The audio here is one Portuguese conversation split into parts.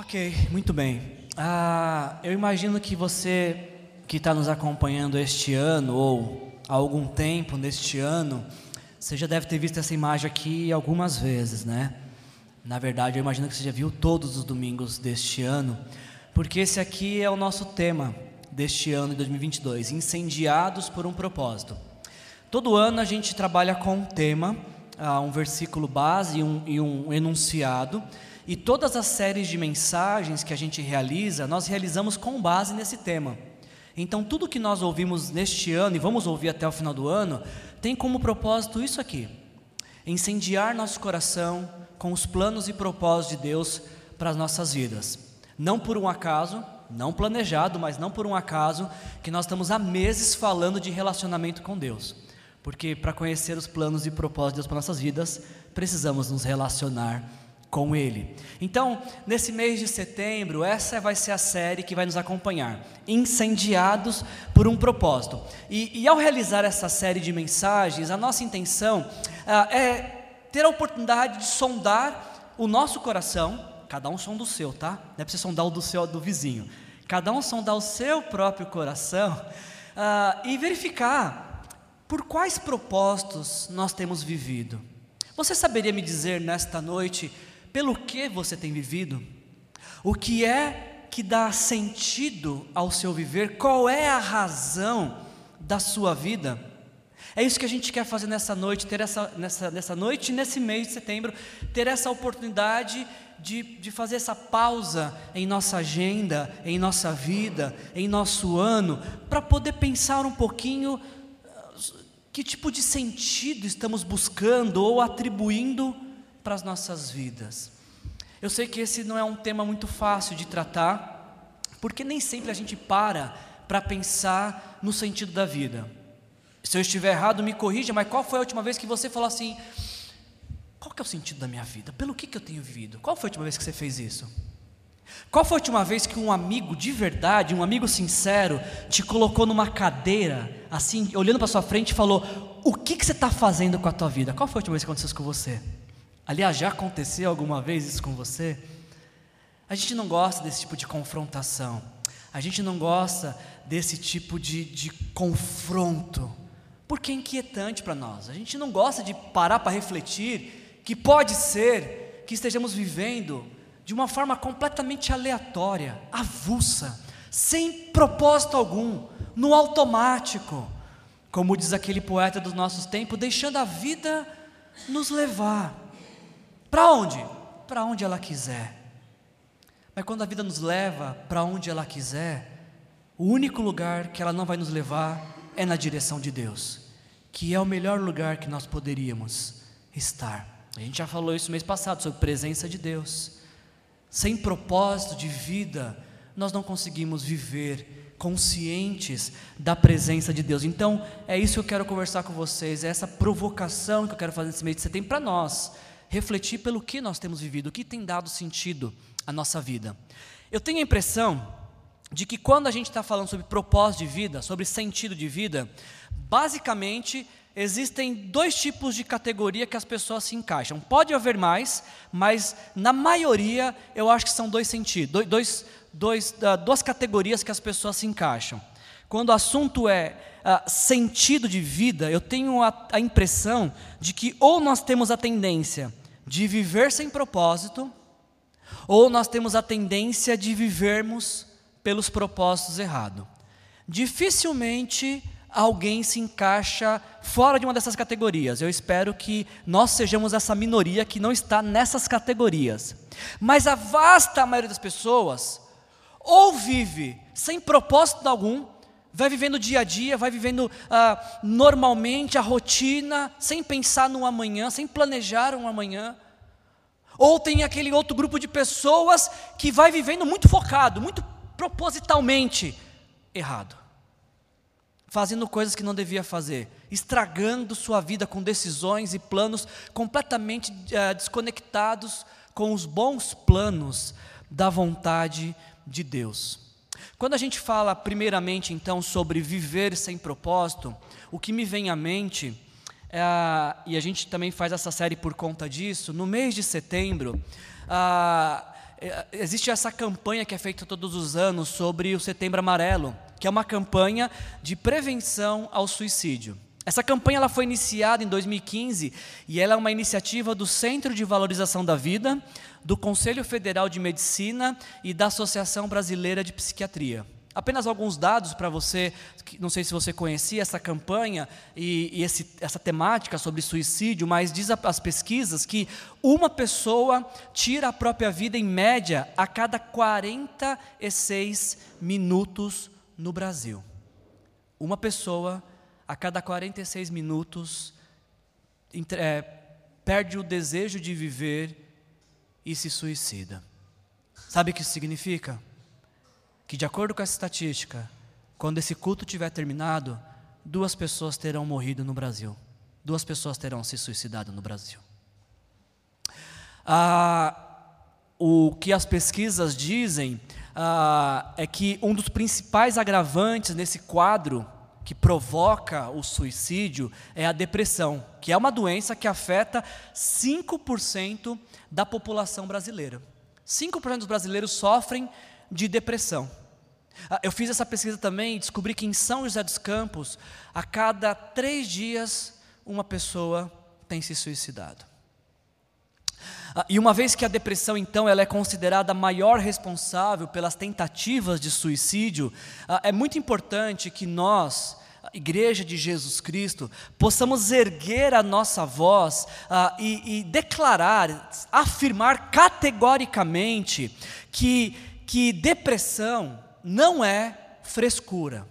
Ok, muito bem. Ah, eu imagino que você que está nos acompanhando este ano ou há algum tempo neste ano, você já deve ter visto essa imagem aqui algumas vezes, né? Na verdade, eu imagino que você já viu todos os domingos deste ano, porque esse aqui é o nosso tema deste ano de 2022, incendiados por um propósito. Todo ano a gente trabalha com um tema, ah, um versículo base e um, e um enunciado, e todas as séries de mensagens que a gente realiza, nós realizamos com base nesse tema. Então, tudo que nós ouvimos neste ano, e vamos ouvir até o final do ano, tem como propósito isso aqui: incendiar nosso coração com os planos e propósitos de Deus para as nossas vidas. Não por um acaso, não planejado, mas não por um acaso, que nós estamos há meses falando de relacionamento com Deus. Porque para conhecer os planos e propósitos de Deus para nossas vidas, precisamos nos relacionar com Ele. Então, nesse mês de setembro, essa vai ser a série que vai nos acompanhar, Incendiados por um Propósito. E, e ao realizar essa série de mensagens, a nossa intenção ah, é ter a oportunidade de sondar o nosso coração, cada um sonda o seu, tá? Não é para você sondar o do seu do vizinho. Cada um sondar o seu próprio coração ah, e verificar por quais propósitos nós temos vivido. Você saberia me dizer nesta noite pelo que você tem vivido, o que é que dá sentido ao seu viver, qual é a razão da sua vida. É isso que a gente quer fazer nessa noite, ter essa, nessa, nessa noite nesse mês de setembro, ter essa oportunidade de, de fazer essa pausa em nossa agenda, em nossa vida, em nosso ano, para poder pensar um pouquinho ah, que tipo de sentido estamos buscando ou atribuindo para as nossas vidas. Eu sei que esse não é um tema muito fácil de tratar, porque nem sempre a gente para para pensar no sentido da vida. Se eu estiver errado, me corrija, mas qual foi a última vez que você falou assim: qual que é o sentido da minha vida? Pelo que, que eu tenho vivido? Qual foi a última vez que você fez isso? Qual foi a última vez que um amigo de verdade, um amigo sincero, te colocou numa cadeira, assim, olhando para sua frente e falou: O que, que você está fazendo com a tua vida? Qual foi a última vez que aconteceu isso com você? Aliás, já aconteceu alguma vez isso com você? A gente não gosta desse tipo de confrontação, a gente não gosta desse tipo de, de confronto, porque é inquietante para nós. A gente não gosta de parar para refletir que pode ser que estejamos vivendo de uma forma completamente aleatória, avulsa, sem propósito algum, no automático, como diz aquele poeta dos nossos tempos, deixando a vida nos levar. Para onde? Para onde ela quiser. Mas quando a vida nos leva para onde ela quiser, o único lugar que ela não vai nos levar é na direção de Deus, que é o melhor lugar que nós poderíamos estar. A gente já falou isso mês passado sobre presença de Deus. Sem propósito de vida, nós não conseguimos viver conscientes da presença de Deus. Então, é isso que eu quero conversar com vocês, é essa provocação que eu quero fazer nesse mês de setembro para nós refletir pelo que nós temos vivido, o que tem dado sentido à nossa vida. Eu tenho a impressão de que quando a gente está falando sobre propósito de vida, sobre sentido de vida, basicamente existem dois tipos de categoria que as pessoas se encaixam. Pode haver mais, mas na maioria eu acho que são dois sentidos, dois, dois, uh, duas categorias que as pessoas se encaixam. Quando o assunto é uh, sentido de vida, eu tenho a, a impressão de que ou nós temos a tendência de viver sem propósito, ou nós temos a tendência de vivermos pelos propósitos errados. Dificilmente alguém se encaixa fora de uma dessas categorias. Eu espero que nós sejamos essa minoria que não está nessas categorias. Mas a vasta maioria das pessoas ou vive sem propósito algum, vai vivendo dia a dia, vai vivendo ah, normalmente a rotina, sem pensar no amanhã, sem planejar um amanhã. Ou tem aquele outro grupo de pessoas que vai vivendo muito focado, muito propositalmente errado, fazendo coisas que não devia fazer, estragando sua vida com decisões e planos completamente ah, desconectados com os bons planos da vontade de Deus. Quando a gente fala, primeiramente, então, sobre viver sem propósito, o que me vem à mente, é, e a gente também faz essa série por conta disso, no mês de setembro, é, existe essa campanha que é feita todos os anos sobre o Setembro Amarelo, que é uma campanha de prevenção ao suicídio. Essa campanha ela foi iniciada em 2015 e ela é uma iniciativa do Centro de Valorização da Vida, do Conselho Federal de Medicina e da Associação Brasileira de Psiquiatria. Apenas alguns dados para você, não sei se você conhecia essa campanha e, e esse, essa temática sobre suicídio, mas diz as pesquisas que uma pessoa tira a própria vida em média a cada 46 minutos no Brasil. Uma pessoa a cada 46 minutos é, perde o desejo de viver e se suicida. Sabe o que isso significa? que, de acordo com essa estatística, quando esse culto tiver terminado, duas pessoas terão morrido no Brasil. Duas pessoas terão se suicidado no Brasil. Ah, o que as pesquisas dizem ah, é que um dos principais agravantes nesse quadro que provoca o suicídio é a depressão, que é uma doença que afeta 5% da população brasileira. 5% dos brasileiros sofrem de depressão. Ah, eu fiz essa pesquisa também e descobri que em São José dos Campos, a cada três dias, uma pessoa tem se suicidado. Ah, e uma vez que a depressão, então, ela é considerada a maior responsável pelas tentativas de suicídio, ah, é muito importante que nós, Igreja de Jesus Cristo, possamos erguer a nossa voz e, e declarar, afirmar categoricamente que, que depressão, não é frescura.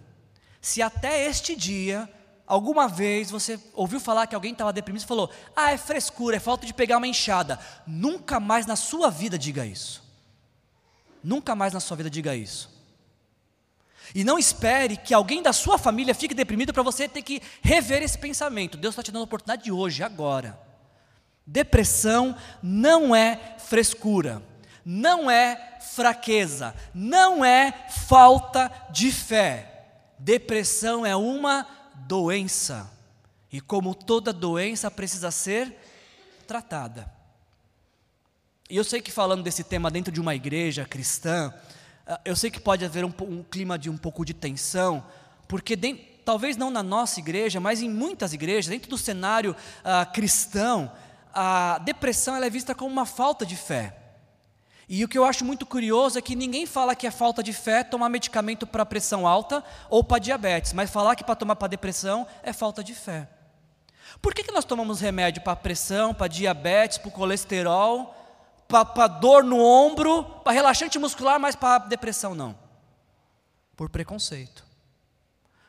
Se até este dia, alguma vez você ouviu falar que alguém estava deprimido e falou: Ah, é frescura, é falta de pegar uma enxada. Nunca mais na sua vida diga isso. Nunca mais na sua vida diga isso. E não espere que alguém da sua família fique deprimido para você ter que rever esse pensamento. Deus está te dando a oportunidade de hoje, agora. Depressão não é frescura não é fraqueza, não é falta de fé. Depressão é uma doença. E como toda doença precisa ser tratada. E eu sei que falando desse tema dentro de uma igreja cristã, ah, eu sei que pode haver um, um clima de um pouco de tensão, porque dentro, talvez não na nossa igreja, mas em muitas igrejas, dentro do cenário uh, cristão, a depressão é vista como uma falta de fé. E o que eu acho muito curioso é que ninguém fala que é falta de fé tomar medicamento para pressão alta ou para diabetes, mas falar que para tomar para depressão é falta de fé. Por que, que nós tomamos remédio para pressão, para diabetes, para colesterol, para dor no ombro, para relaxante muscular, mas para depressão não? Por preconceito.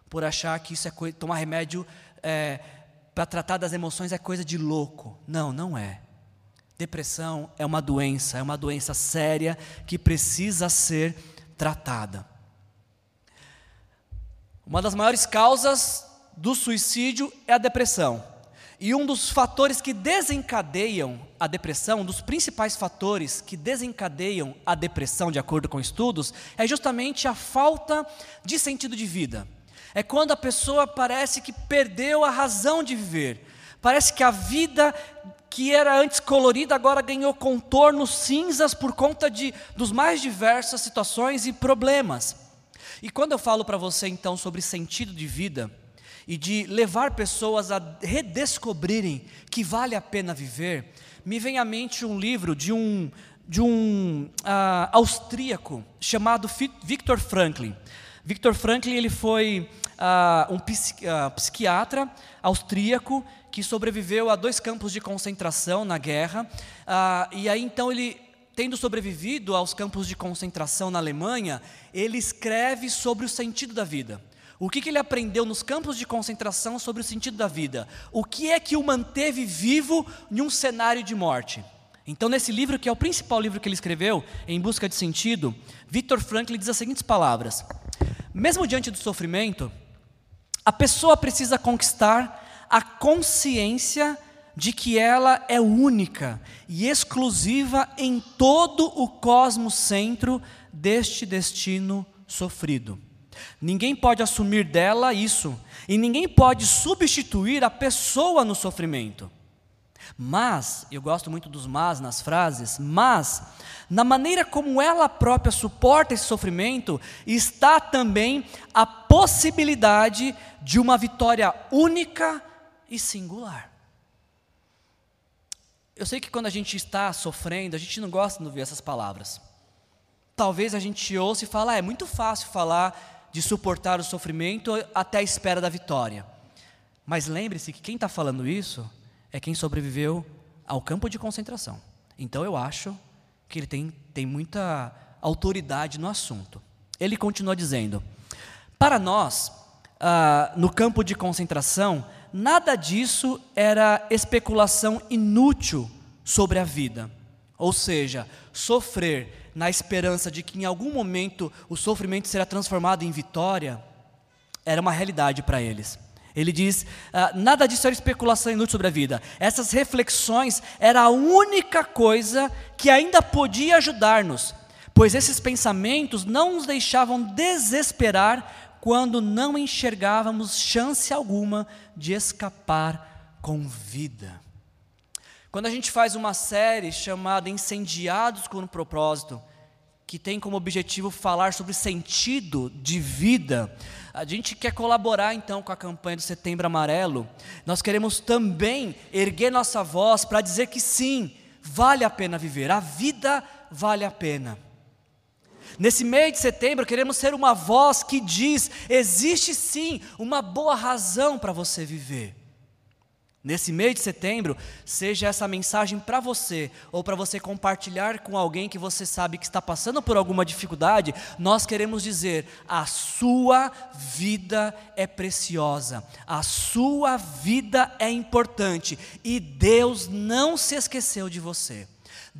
Por achar que isso é coisa, tomar remédio é, para tratar das emoções é coisa de louco. Não, não é. Depressão é uma doença, é uma doença séria que precisa ser tratada. Uma das maiores causas do suicídio é a depressão. E um dos fatores que desencadeiam a depressão, um dos principais fatores que desencadeiam a depressão, de acordo com estudos, é justamente a falta de sentido de vida. É quando a pessoa parece que perdeu a razão de viver. Parece que a vida que era antes colorida, agora ganhou contornos cinzas por conta de, dos mais diversas situações e problemas. E quando eu falo para você então sobre sentido de vida e de levar pessoas a redescobrirem que vale a pena viver, me vem à mente um livro de um, de um uh, austríaco chamado Victor Franklin. Victor Franklin ele foi uh, um uh, psiquiatra austríaco que sobreviveu a dois campos de concentração na guerra. Ah, e aí então ele, tendo sobrevivido aos campos de concentração na Alemanha, ele escreve sobre o sentido da vida. O que, que ele aprendeu nos campos de concentração sobre o sentido da vida? O que é que o manteve vivo em um cenário de morte? Então, nesse livro, que é o principal livro que ele escreveu, Em Busca de Sentido, Victor Frankl diz as seguintes palavras: Mesmo diante do sofrimento, a pessoa precisa conquistar a consciência de que ela é única e exclusiva em todo o cosmos centro deste destino sofrido. Ninguém pode assumir dela isso, e ninguém pode substituir a pessoa no sofrimento. Mas, eu gosto muito dos mas nas frases, mas, na maneira como ela própria suporta esse sofrimento, está também a possibilidade de uma vitória única e singular. Eu sei que quando a gente está sofrendo, a gente não gosta de ouvir essas palavras. Talvez a gente ouça e fale, ah, é muito fácil falar de suportar o sofrimento até a espera da vitória. Mas lembre-se que quem está falando isso é quem sobreviveu ao campo de concentração. Então eu acho que ele tem, tem muita autoridade no assunto. Ele continua dizendo: para nós, ah, no campo de concentração, nada disso era especulação inútil sobre a vida. Ou seja, sofrer na esperança de que em algum momento o sofrimento será transformado em vitória, era uma realidade para eles. Ele diz: ah, nada disso era especulação inútil sobre a vida. Essas reflexões era a única coisa que ainda podia ajudar-nos, pois esses pensamentos não nos deixavam desesperar quando não enxergávamos chance alguma de escapar com vida. Quando a gente faz uma série chamada Incendiados com um Propósito, que tem como objetivo falar sobre sentido de vida. A gente quer colaborar então com a campanha do Setembro Amarelo. Nós queremos também erguer nossa voz para dizer que sim, vale a pena viver, a vida vale a pena. Nesse mês de setembro, queremos ser uma voz que diz: existe sim uma boa razão para você viver. Nesse mês de setembro, seja essa mensagem para você ou para você compartilhar com alguém que você sabe que está passando por alguma dificuldade, nós queremos dizer: a sua vida é preciosa, a sua vida é importante e Deus não se esqueceu de você.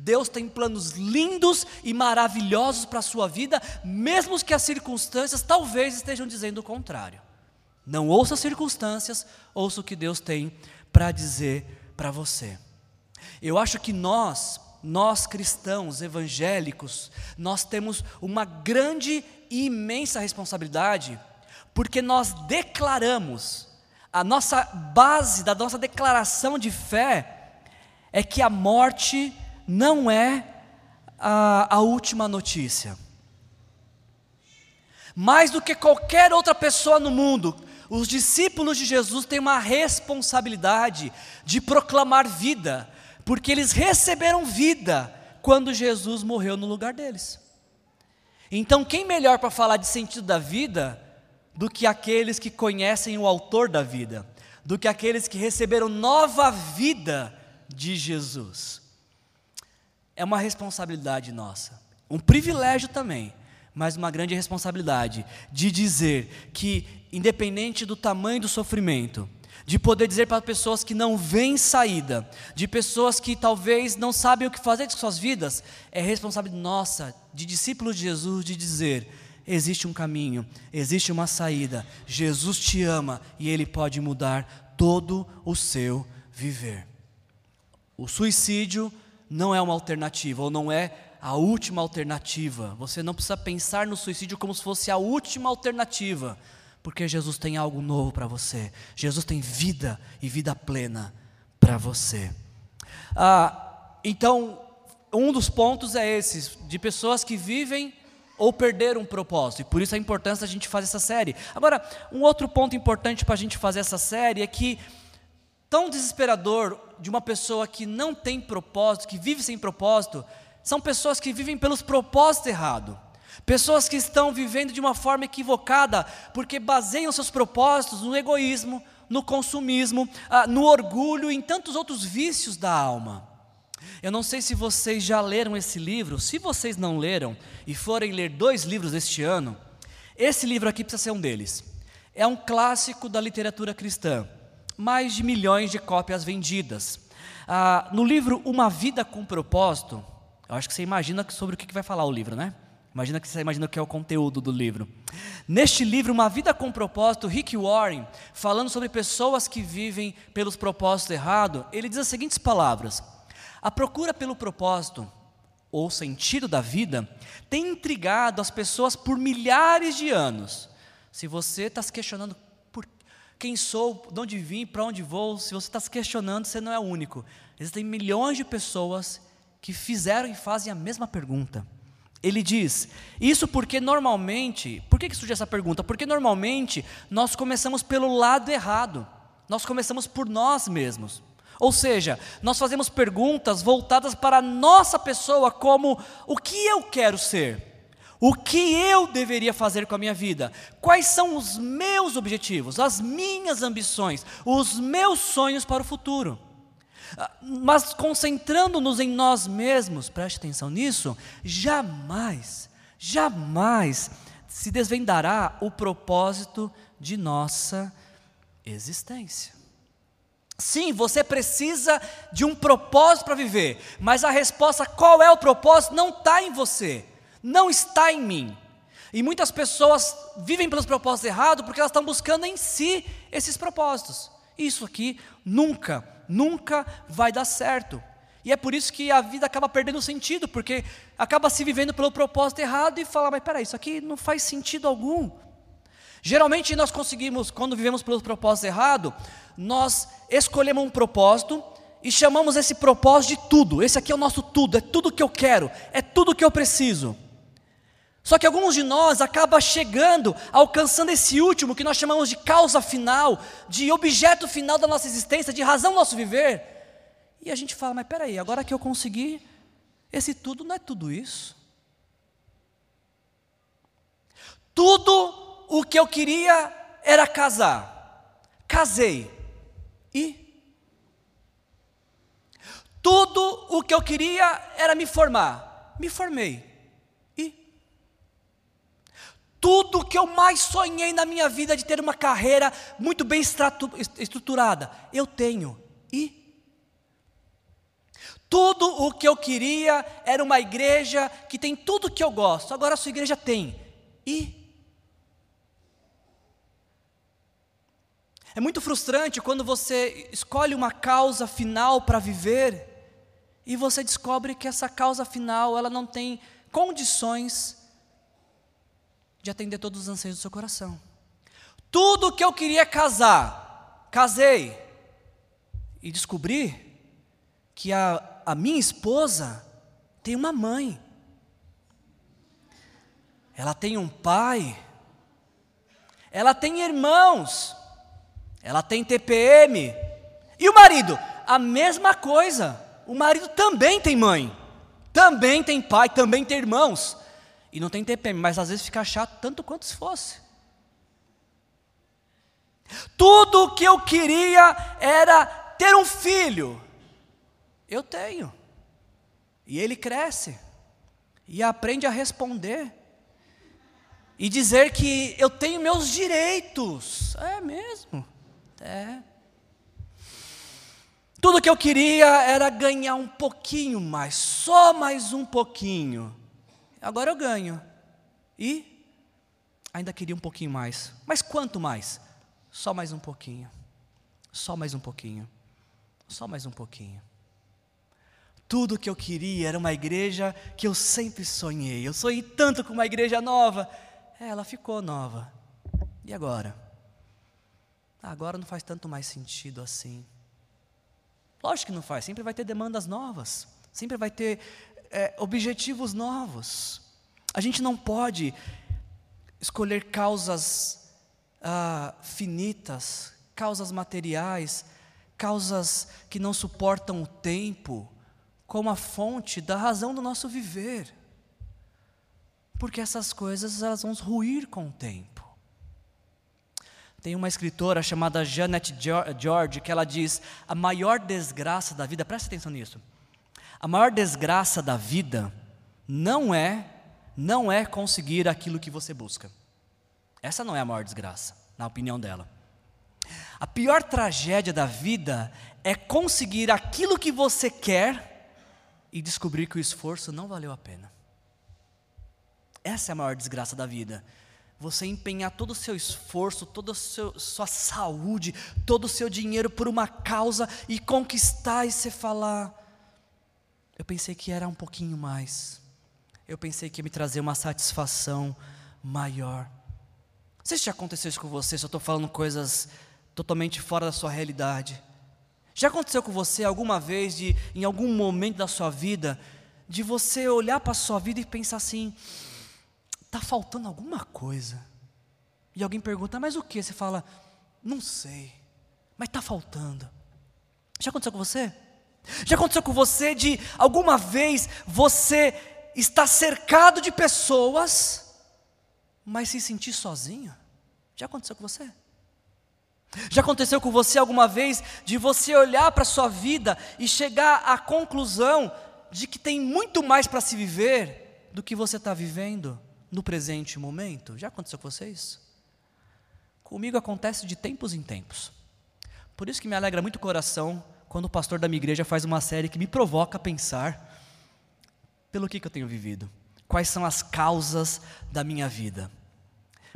Deus tem planos lindos e maravilhosos para a sua vida, mesmo que as circunstâncias talvez estejam dizendo o contrário. Não ouça as circunstâncias, ouça o que Deus tem para dizer para você. Eu acho que nós, nós cristãos evangélicos, nós temos uma grande e imensa responsabilidade, porque nós declaramos, a nossa base da nossa declaração de fé é que a morte não é a, a última notícia. Mais do que qualquer outra pessoa no mundo, os discípulos de Jesus têm uma responsabilidade de proclamar vida, porque eles receberam vida quando Jesus morreu no lugar deles. Então, quem melhor para falar de sentido da vida do que aqueles que conhecem o Autor da vida, do que aqueles que receberam nova vida de Jesus? É uma responsabilidade nossa, um privilégio também, mas uma grande responsabilidade de dizer que independente do tamanho do sofrimento, de poder dizer para pessoas que não veem saída, de pessoas que talvez não sabem o que fazer com suas vidas, é responsabilidade nossa, de discípulos de Jesus, de dizer: existe um caminho, existe uma saída, Jesus te ama e Ele pode mudar todo o seu viver. O suicídio não é uma alternativa, ou não é a última alternativa. Você não precisa pensar no suicídio como se fosse a última alternativa. Porque Jesus tem algo novo para você. Jesus tem vida e vida plena para você. Ah, então, um dos pontos é esse, de pessoas que vivem ou perderam um propósito, e por isso a importância da gente fazer essa série. Agora, um outro ponto importante para a gente fazer essa série é que, tão desesperador de uma pessoa que não tem propósito, que vive sem propósito, são pessoas que vivem pelos propósitos errados. Pessoas que estão vivendo de uma forma equivocada, porque baseiam seus propósitos no egoísmo, no consumismo, ah, no orgulho e em tantos outros vícios da alma. Eu não sei se vocês já leram esse livro, se vocês não leram e forem ler dois livros este ano, esse livro aqui precisa ser um deles. É um clássico da literatura cristã, mais de milhões de cópias vendidas. Ah, no livro Uma Vida com Propósito, eu acho que você imagina sobre o que vai falar o livro, né? Imagina que você imagina o que é o conteúdo do livro. Neste livro, Uma Vida com Propósito, Rick Warren, falando sobre pessoas que vivem pelos propósitos errados, ele diz as seguintes palavras: A procura pelo propósito ou sentido da vida tem intrigado as pessoas por milhares de anos. Se você está se questionando, quem sou, de onde vim, para onde vou, se você está se questionando, você não é o único. Existem milhões de pessoas que fizeram e fazem a mesma pergunta. Ele diz: Isso porque normalmente, por que, que surge essa pergunta? Porque normalmente nós começamos pelo lado errado, nós começamos por nós mesmos. Ou seja, nós fazemos perguntas voltadas para a nossa pessoa, como o que eu quero ser, o que eu deveria fazer com a minha vida, quais são os meus objetivos, as minhas ambições, os meus sonhos para o futuro. Ah, mas concentrando-nos em nós mesmos, preste atenção nisso, jamais, jamais se desvendará o propósito de nossa existência. Sim, você precisa de um propósito para viver, mas a resposta, qual é o propósito, não está em você, não está em mim. E muitas pessoas vivem pelos propósitos errados porque elas estão buscando em si esses propósitos. Isso aqui nunca, nunca vai dar certo. E é por isso que a vida acaba perdendo sentido, porque acaba se vivendo pelo propósito errado e fala, mas peraí, isso aqui não faz sentido algum. Geralmente nós conseguimos, quando vivemos pelo propósito errado, nós escolhemos um propósito e chamamos esse propósito de tudo. Esse aqui é o nosso tudo, é tudo que eu quero, é tudo que eu preciso. Só que alguns de nós acaba chegando, alcançando esse último que nós chamamos de causa final, de objeto final da nossa existência, de razão do nosso viver. E a gente fala, mas peraí, agora que eu consegui, esse tudo não é tudo isso. Tudo o que eu queria era casar. Casei. E? Tudo o que eu queria era me formar. Me formei. Tudo que eu mais sonhei na minha vida de ter uma carreira muito bem estruturada, eu tenho. E? Tudo o que eu queria era uma igreja que tem tudo que eu gosto. Agora a sua igreja tem. E? É muito frustrante quando você escolhe uma causa final para viver e você descobre que essa causa final ela não tem condições de atender todos os anseios do seu coração. Tudo que eu queria casar, casei e descobri que a, a minha esposa tem uma mãe, ela tem um pai, ela tem irmãos ela tem TPM. E o marido? A mesma coisa. O marido também tem mãe, também tem pai, também tem irmãos. E não tem TPM, mas às vezes fica chato tanto quanto se fosse. Tudo o que eu queria era ter um filho. Eu tenho. E ele cresce. E aprende a responder. E dizer que eu tenho meus direitos. É mesmo. É. Tudo que eu queria era ganhar um pouquinho mais, só mais um pouquinho. Agora eu ganho. E ainda queria um pouquinho mais. Mas quanto mais? Só mais um pouquinho. Só mais um pouquinho. Só mais um pouquinho. Tudo que eu queria era uma igreja que eu sempre sonhei. Eu sonhei tanto com uma igreja nova. Ela ficou nova. E agora? agora não faz tanto mais sentido assim. Lógico que não faz, sempre vai ter demandas novas, sempre vai ter é, objetivos novos. A gente não pode escolher causas ah, finitas, causas materiais, causas que não suportam o tempo, como a fonte da razão do nosso viver. Porque essas coisas elas vão ruir com o tempo. Tem uma escritora chamada Janet George que ela diz: a maior desgraça da vida, presta atenção nisso. A maior desgraça da vida não é não é conseguir aquilo que você busca. Essa não é a maior desgraça, na opinião dela. A pior tragédia da vida é conseguir aquilo que você quer e descobrir que o esforço não valeu a pena. Essa é a maior desgraça da vida você empenhar todo o seu esforço, toda a sua saúde, todo o seu dinheiro por uma causa e conquistar e você falar: eu pensei que era um pouquinho mais, eu pensei que ia me trazer uma satisfação maior. Não sei se já aconteceu isso com você, se eu estou falando coisas totalmente fora da sua realidade. Já aconteceu com você alguma vez, de, em algum momento da sua vida, de você olhar para a sua vida e pensar assim: está faltando alguma coisa? E alguém pergunta, mas o que? Você fala, não sei, mas está faltando. Já aconteceu com você? Já aconteceu com você de alguma vez você está cercado de pessoas, mas se sentir sozinho? Já aconteceu com você? Já aconteceu com você alguma vez de você olhar para a sua vida e chegar à conclusão de que tem muito mais para se viver do que você está vivendo no presente momento? Já aconteceu com vocês? Comigo acontece de tempos em tempos. Por isso que me alegra muito o coração quando o pastor da minha igreja faz uma série que me provoca a pensar pelo que, que eu tenho vivido, quais são as causas da minha vida.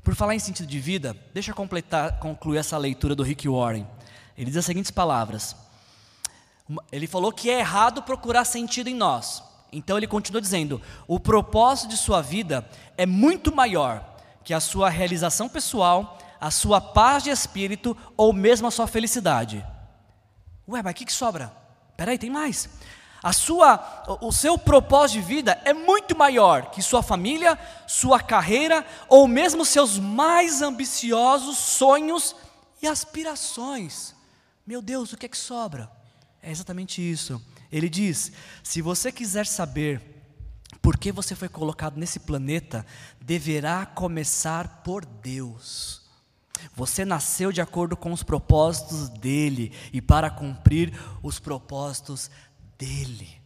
Por falar em sentido de vida, deixa eu completar, concluir essa leitura do Rick Warren. Ele diz as seguintes palavras: Ele falou que é errado procurar sentido em nós. Então ele continua dizendo: o propósito de sua vida é muito maior que a sua realização pessoal, a sua paz de espírito ou mesmo a sua felicidade. Ué, mas o que, que sobra? Peraí, tem mais a sua, o seu propósito de vida é muito maior que sua família, sua carreira ou mesmo seus mais ambiciosos sonhos e aspirações. Meu Deus, o que é que sobra? É exatamente isso. Ele diz: se você quiser saber por que você foi colocado nesse planeta, deverá começar por Deus. Você nasceu de acordo com os propósitos dele e para cumprir os propósitos dele.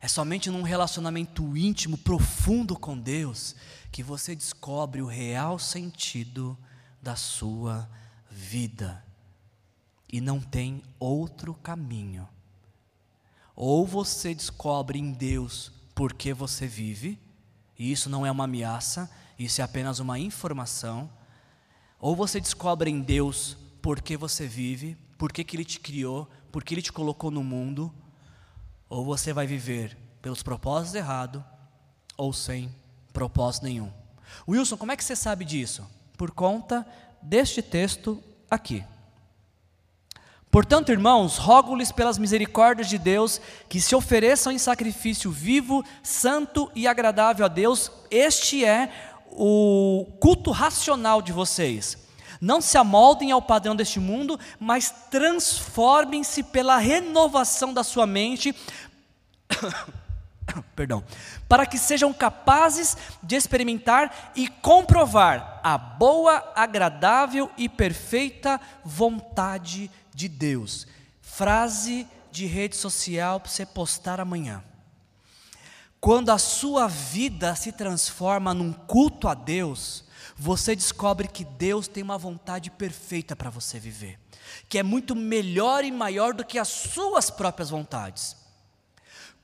É somente num relacionamento íntimo, profundo com Deus, que você descobre o real sentido da sua vida. E não tem outro caminho. Ou você descobre em Deus por que você vive, e isso não é uma ameaça, isso é apenas uma informação. Ou você descobre em Deus por que você vive, por que, que Ele te criou, por que Ele te colocou no mundo, ou você vai viver pelos propósitos errados, ou sem propósito nenhum. Wilson, como é que você sabe disso? Por conta deste texto aqui. Portanto, irmãos, rogo-lhes pelas misericórdias de Deus que se ofereçam em sacrifício vivo, santo e agradável a Deus. Este é o culto racional de vocês. Não se amoldem ao padrão deste mundo, mas transformem-se pela renovação da sua mente, perdão, para que sejam capazes de experimentar e comprovar a boa, agradável e perfeita vontade de Deus. Frase de rede social para você postar amanhã. Quando a sua vida se transforma num culto a Deus, você descobre que Deus tem uma vontade perfeita para você viver, que é muito melhor e maior do que as suas próprias vontades.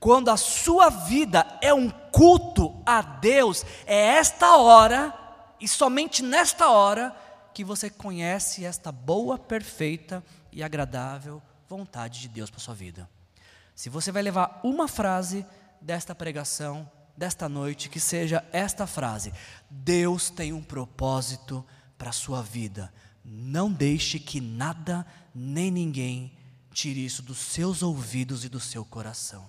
Quando a sua vida é um culto a Deus, é esta hora, e somente nesta hora, que você conhece esta boa, perfeita e agradável vontade de Deus para sua vida. Se você vai levar uma frase desta pregação, desta noite que seja esta frase: Deus tem um propósito para a sua vida. Não deixe que nada nem ninguém tire isso dos seus ouvidos e do seu coração.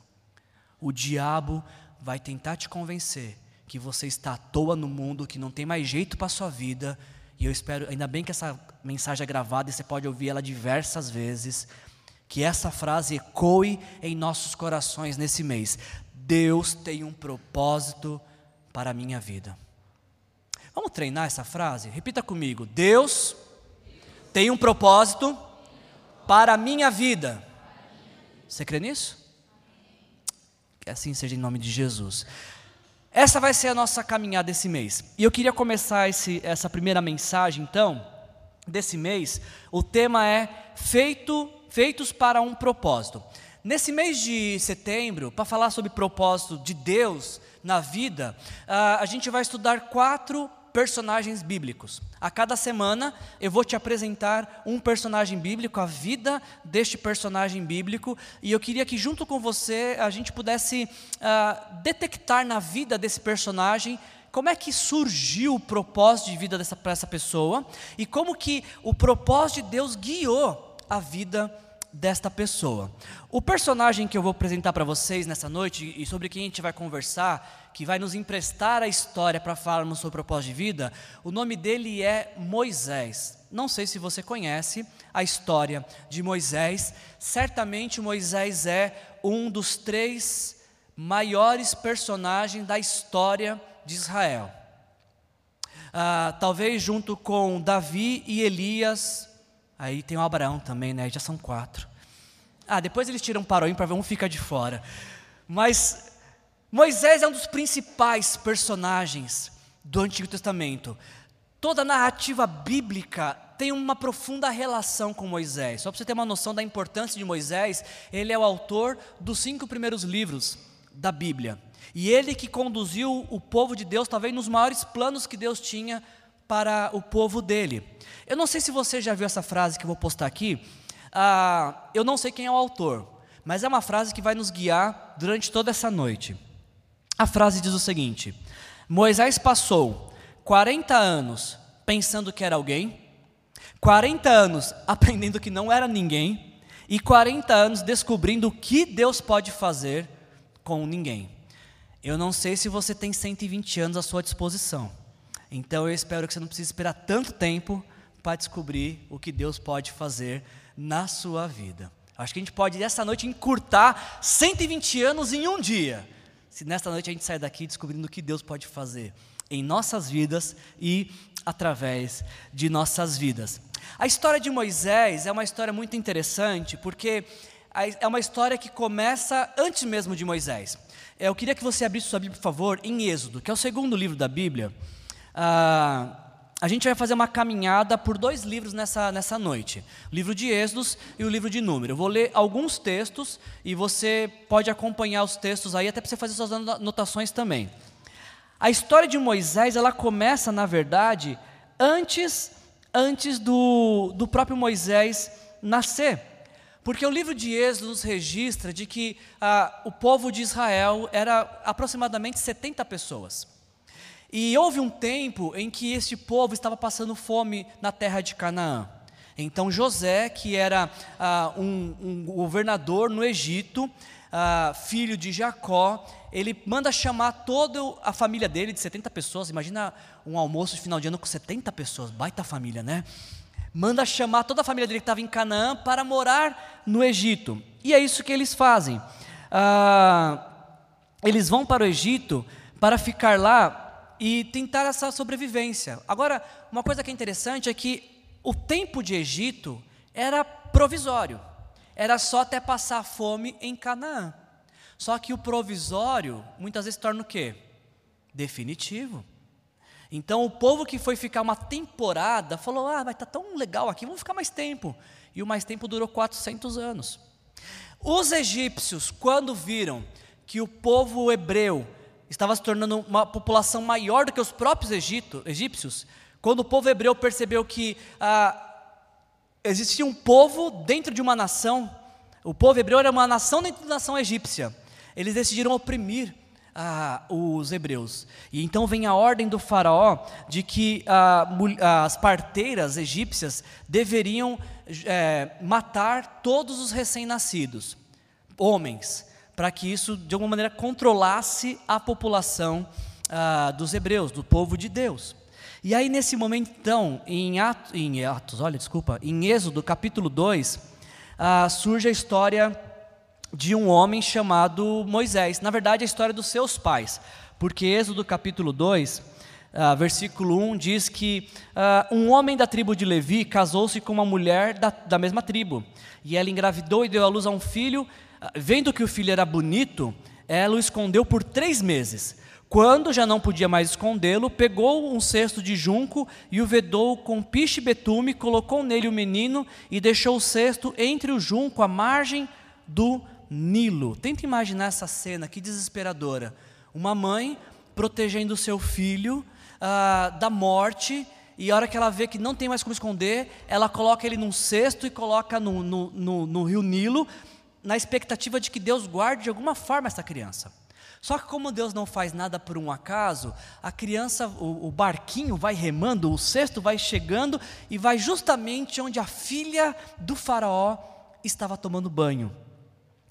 O diabo vai tentar te convencer que você está à toa no mundo, que não tem mais jeito para a sua vida. E eu espero, ainda bem que essa mensagem é gravada e você pode ouvir ela diversas vezes. Que essa frase ecoe em nossos corações nesse mês. Deus tem um propósito para a minha vida. Vamos treinar essa frase? Repita comigo. Deus tem um propósito para a minha vida. Você crê nisso? Que assim seja em nome de Jesus. Essa vai ser a nossa caminhada esse mês. E eu queria começar esse, essa primeira mensagem, então, desse mês. O tema é Feito, Feitos para um Propósito. Nesse mês de setembro, para falar sobre propósito de Deus na vida, a gente vai estudar quatro personagens bíblicos. A cada semana eu vou te apresentar um personagem bíblico, a vida deste personagem bíblico, e eu queria que junto com você a gente pudesse uh, detectar na vida desse personagem como é que surgiu o propósito de vida dessa, essa pessoa e como que o propósito de Deus guiou a vida desta pessoa. O personagem que eu vou apresentar para vocês nessa noite e sobre quem a gente vai conversar, que vai nos emprestar a história para falarmos sobre propósito de vida, o nome dele é Moisés. Não sei se você conhece a história de Moisés. Certamente Moisés é um dos três maiores personagens da história de Israel. Ah, talvez junto com Davi e Elias, aí tem o Abraão também, né? Já são quatro. Ah, depois eles tiram paroim para ver um fica de fora. Mas Moisés é um dos principais personagens do Antigo Testamento. Toda a narrativa bíblica tem uma profunda relação com Moisés. Só para você ter uma noção da importância de Moisés, ele é o autor dos cinco primeiros livros da Bíblia. E ele que conduziu o povo de Deus, talvez nos maiores planos que Deus tinha para o povo dele. Eu não sei se você já viu essa frase que eu vou postar aqui. Ah, eu não sei quem é o autor, mas é uma frase que vai nos guiar durante toda essa noite. A frase diz o seguinte: Moisés passou 40 anos pensando que era alguém, 40 anos aprendendo que não era ninguém, e 40 anos descobrindo o que Deus pode fazer com ninguém. Eu não sei se você tem 120 anos à sua disposição. Então eu espero que você não precise esperar tanto tempo para descobrir o que Deus pode fazer na sua vida. Acho que a gente pode, essa noite, encurtar 120 anos em um dia. Se nesta noite a gente sair daqui descobrindo o que Deus pode fazer em nossas vidas e através de nossas vidas. A história de Moisés é uma história muito interessante, porque é uma história que começa antes mesmo de Moisés. Eu queria que você abrisse sua Bíblia, por favor, em Êxodo, que é o segundo livro da Bíblia. Ah, a gente vai fazer uma caminhada por dois livros nessa, nessa noite: o livro de Êxodos e o livro de Número. Eu vou ler alguns textos e você pode acompanhar os textos aí, até para você fazer suas anotações também. A história de Moisés, ela começa, na verdade, antes, antes do, do próprio Moisés nascer. Porque o livro de Êxodo nos registra de que ah, o povo de Israel era aproximadamente 70 pessoas. E houve um tempo em que este povo estava passando fome na terra de Canaã. Então José, que era ah, um, um, governador no Egito, ah, filho de Jacó, ele manda chamar toda a família dele, de 70 pessoas. Imagina um almoço de final de ano com 70 pessoas, baita família, né? manda chamar toda a família dele que estava em Canaã para morar no Egito. E é isso que eles fazem. Ah, eles vão para o Egito para ficar lá e tentar essa sobrevivência. Agora, uma coisa que é interessante é que o tempo de Egito era provisório, era só até passar fome em Canaã. Só que o provisório muitas vezes torna o quê? Definitivo. Então o povo que foi ficar uma temporada falou: Ah, vai estar tá tão legal aqui, vamos ficar mais tempo. E o mais tempo durou 400 anos. Os egípcios, quando viram que o povo hebreu estava se tornando uma população maior do que os próprios Egito, egípcios, quando o povo hebreu percebeu que ah, existia um povo dentro de uma nação, o povo hebreu era uma nação dentro da nação egípcia, eles decidiram oprimir ah, os hebreus. E então vem a ordem do faraó de que ah, as parteiras egípcias deveriam é, matar todos os recém-nascidos, homens, para que isso de alguma maneira controlasse a população ah, dos hebreus, do povo de Deus. E aí nesse momento então, em Atos, em Atos olha, desculpa, em Êxodo capítulo 2, ah, surge a história de um homem chamado Moisés. Na verdade, a história dos seus pais, porque Êxodo capítulo 2, uh, ah, versículo 1 diz que uh, um homem da tribo de Levi casou-se com uma mulher da, da mesma tribo, e ela engravidou e deu à luz a um filho. Vendo que o filho era bonito, ela o escondeu por três meses. Quando já não podia mais escondê-lo, pegou um cesto de junco e o vedou com piche betume, colocou nele o menino e deixou o cesto entre o junco, à margem do Nilo. Tenta imaginar essa cena, que desesperadora. Uma mãe protegendo o seu filho ah, da morte, e a hora que ela vê que não tem mais como esconder, ela coloca ele num cesto e coloca no, no, no, no rio Nilo, na expectativa de que Deus guarde de alguma forma essa criança. Só que como Deus não faz nada por um acaso, a criança, o, o, barquinho vai remando, o cesto vai chegando e vai justamente onde a filha do faraó estava tomando banho.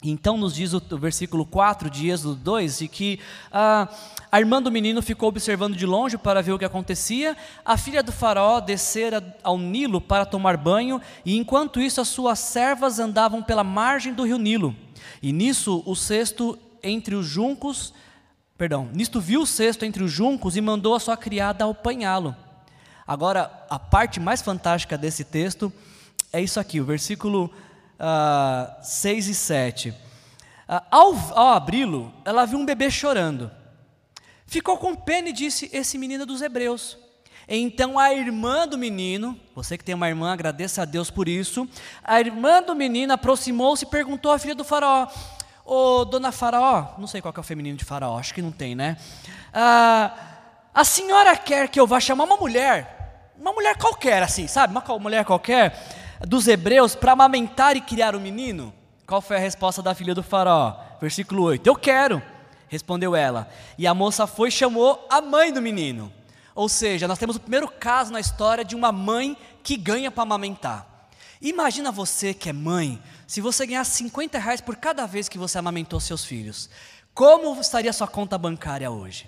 Então nos diz o, versículo 4 de Êxodo 2, de que ah, a irmã do menino ficou observando de longe para ver o que acontecia, a filha do faraó descera ao Nilo para tomar banho, e enquanto isso as suas servas andavam pela margem do rio Nilo. E nisso o cesto entre os juncos, perdão, nisto viu o cesto entre os juncos e mandou a sua criada apanhá-lo. Agora, a parte mais fantástica desse texto é isso aqui, o versículo uh, ah, 6 e 7. Uh, ah, ao, ao abri-lo, ela viu um bebê chorando. Ficou com pena e disse: Esse menino é dos hebreus. Então a irmã do menino, você que tem uma irmã, agradeça a Deus por isso. A irmã do menino aproximou-se e perguntou à filha do faraó: Ô dona Faraó, não sei qual é o feminino de Faraó, acho que não tem, né? Ah, a senhora quer que eu vá chamar uma mulher, uma mulher qualquer, assim, sabe? Uma mulher qualquer, dos hebreus para amamentar e criar o menino? Qual foi a resposta da filha do faraó? Versículo 8: Eu quero, respondeu ela. E a moça foi e chamou a mãe do menino. Ou seja, nós temos o primeiro caso na história de uma mãe que ganha para amamentar. Imagina você que é mãe, se você ganhar 50 reais por cada vez que você amamentou seus filhos, como estaria sua conta bancária hoje?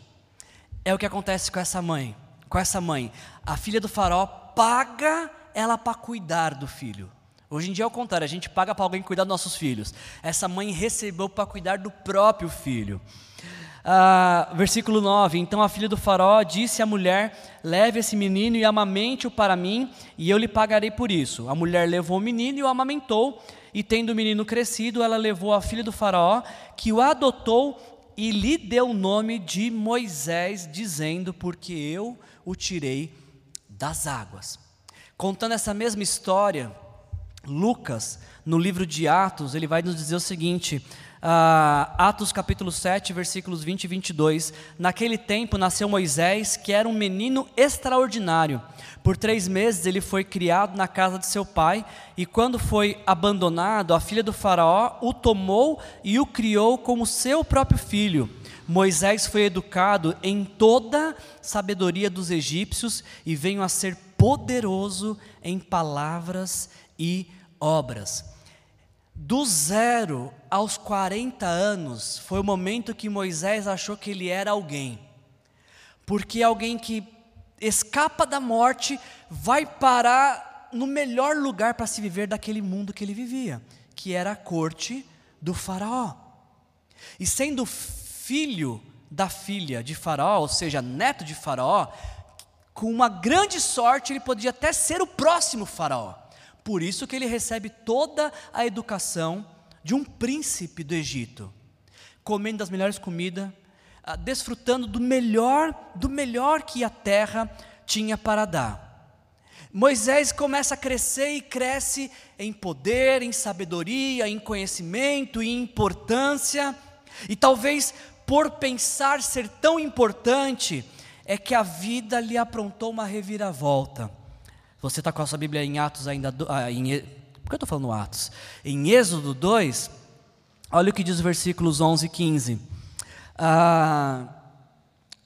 É o que acontece com essa mãe. Com essa mãe, a filha do faraó paga ela para cuidar do filho. Hoje em dia é o contrário, a gente paga para alguém cuidar dos nossos filhos. Essa mãe recebeu para cuidar do próprio filho. Ah, versículo 9: Então a filha do faraó disse à mulher: Leve esse menino e amamente-o para mim, e eu lhe pagarei por isso. A mulher levou o menino e o amamentou, e tendo o menino crescido, ela levou a filha do faraó, que o adotou e lhe deu o nome de Moisés, dizendo: Porque eu o tirei das águas. Contando essa mesma história, Lucas, no livro de Atos, ele vai nos dizer o seguinte: uh, Atos capítulo 7, versículos 20 e 22. Naquele tempo nasceu Moisés, que era um menino extraordinário. Por três meses ele foi criado na casa de seu pai, e quando foi abandonado, a filha do Faraó o tomou e o criou como seu próprio filho. Moisés foi educado em toda sabedoria dos egípcios e veio a ser poderoso em palavras e obras. Do zero aos 40 anos foi o momento que Moisés achou que ele era alguém. Porque alguém que escapa da morte vai parar no melhor lugar para se viver daquele mundo que ele vivia, que era a corte do Faraó. E sendo filho da filha de Faraó, ou seja, neto de Faraó, com uma grande sorte, ele podia até ser o próximo faraó. Por isso que ele recebe toda a educação de um príncipe do Egito, comendo das melhores comidas, ah, desfrutando do melhor, do melhor que a terra tinha para dar. Moisés começa a crescer e cresce em poder, em sabedoria, em conhecimento, em importância, e talvez por pensar ser tão importante, é que a vida lhe aprontou uma reviravolta. Você está com a sua Bíblia em Atos ainda. Ah, em, por que eu estou falando Atos? Em Êxodo 2, olha o que diz os versículos 11 e 15. Ah,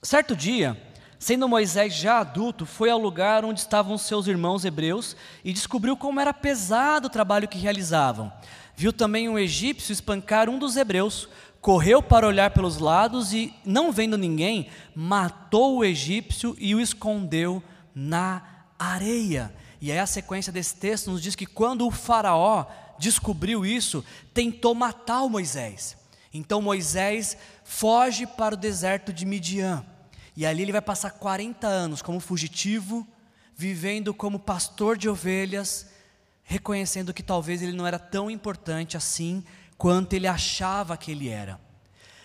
certo dia, sendo Moisés já adulto, foi ao lugar onde estavam seus irmãos hebreus e descobriu como era pesado o trabalho que realizavam. Viu também um egípcio espancar um dos hebreus, correu para olhar pelos lados e, não vendo ninguém, matou o egípcio e o escondeu na areia. E aí a sequência desse texto nos diz que quando o faraó descobriu isso, tentou matar o Moisés. Então Moisés foge para o deserto de Midian. E ali ele vai passar 40 anos como fugitivo, vivendo como pastor de ovelhas, reconhecendo que talvez ele não era tão importante assim quanto ele achava que ele era.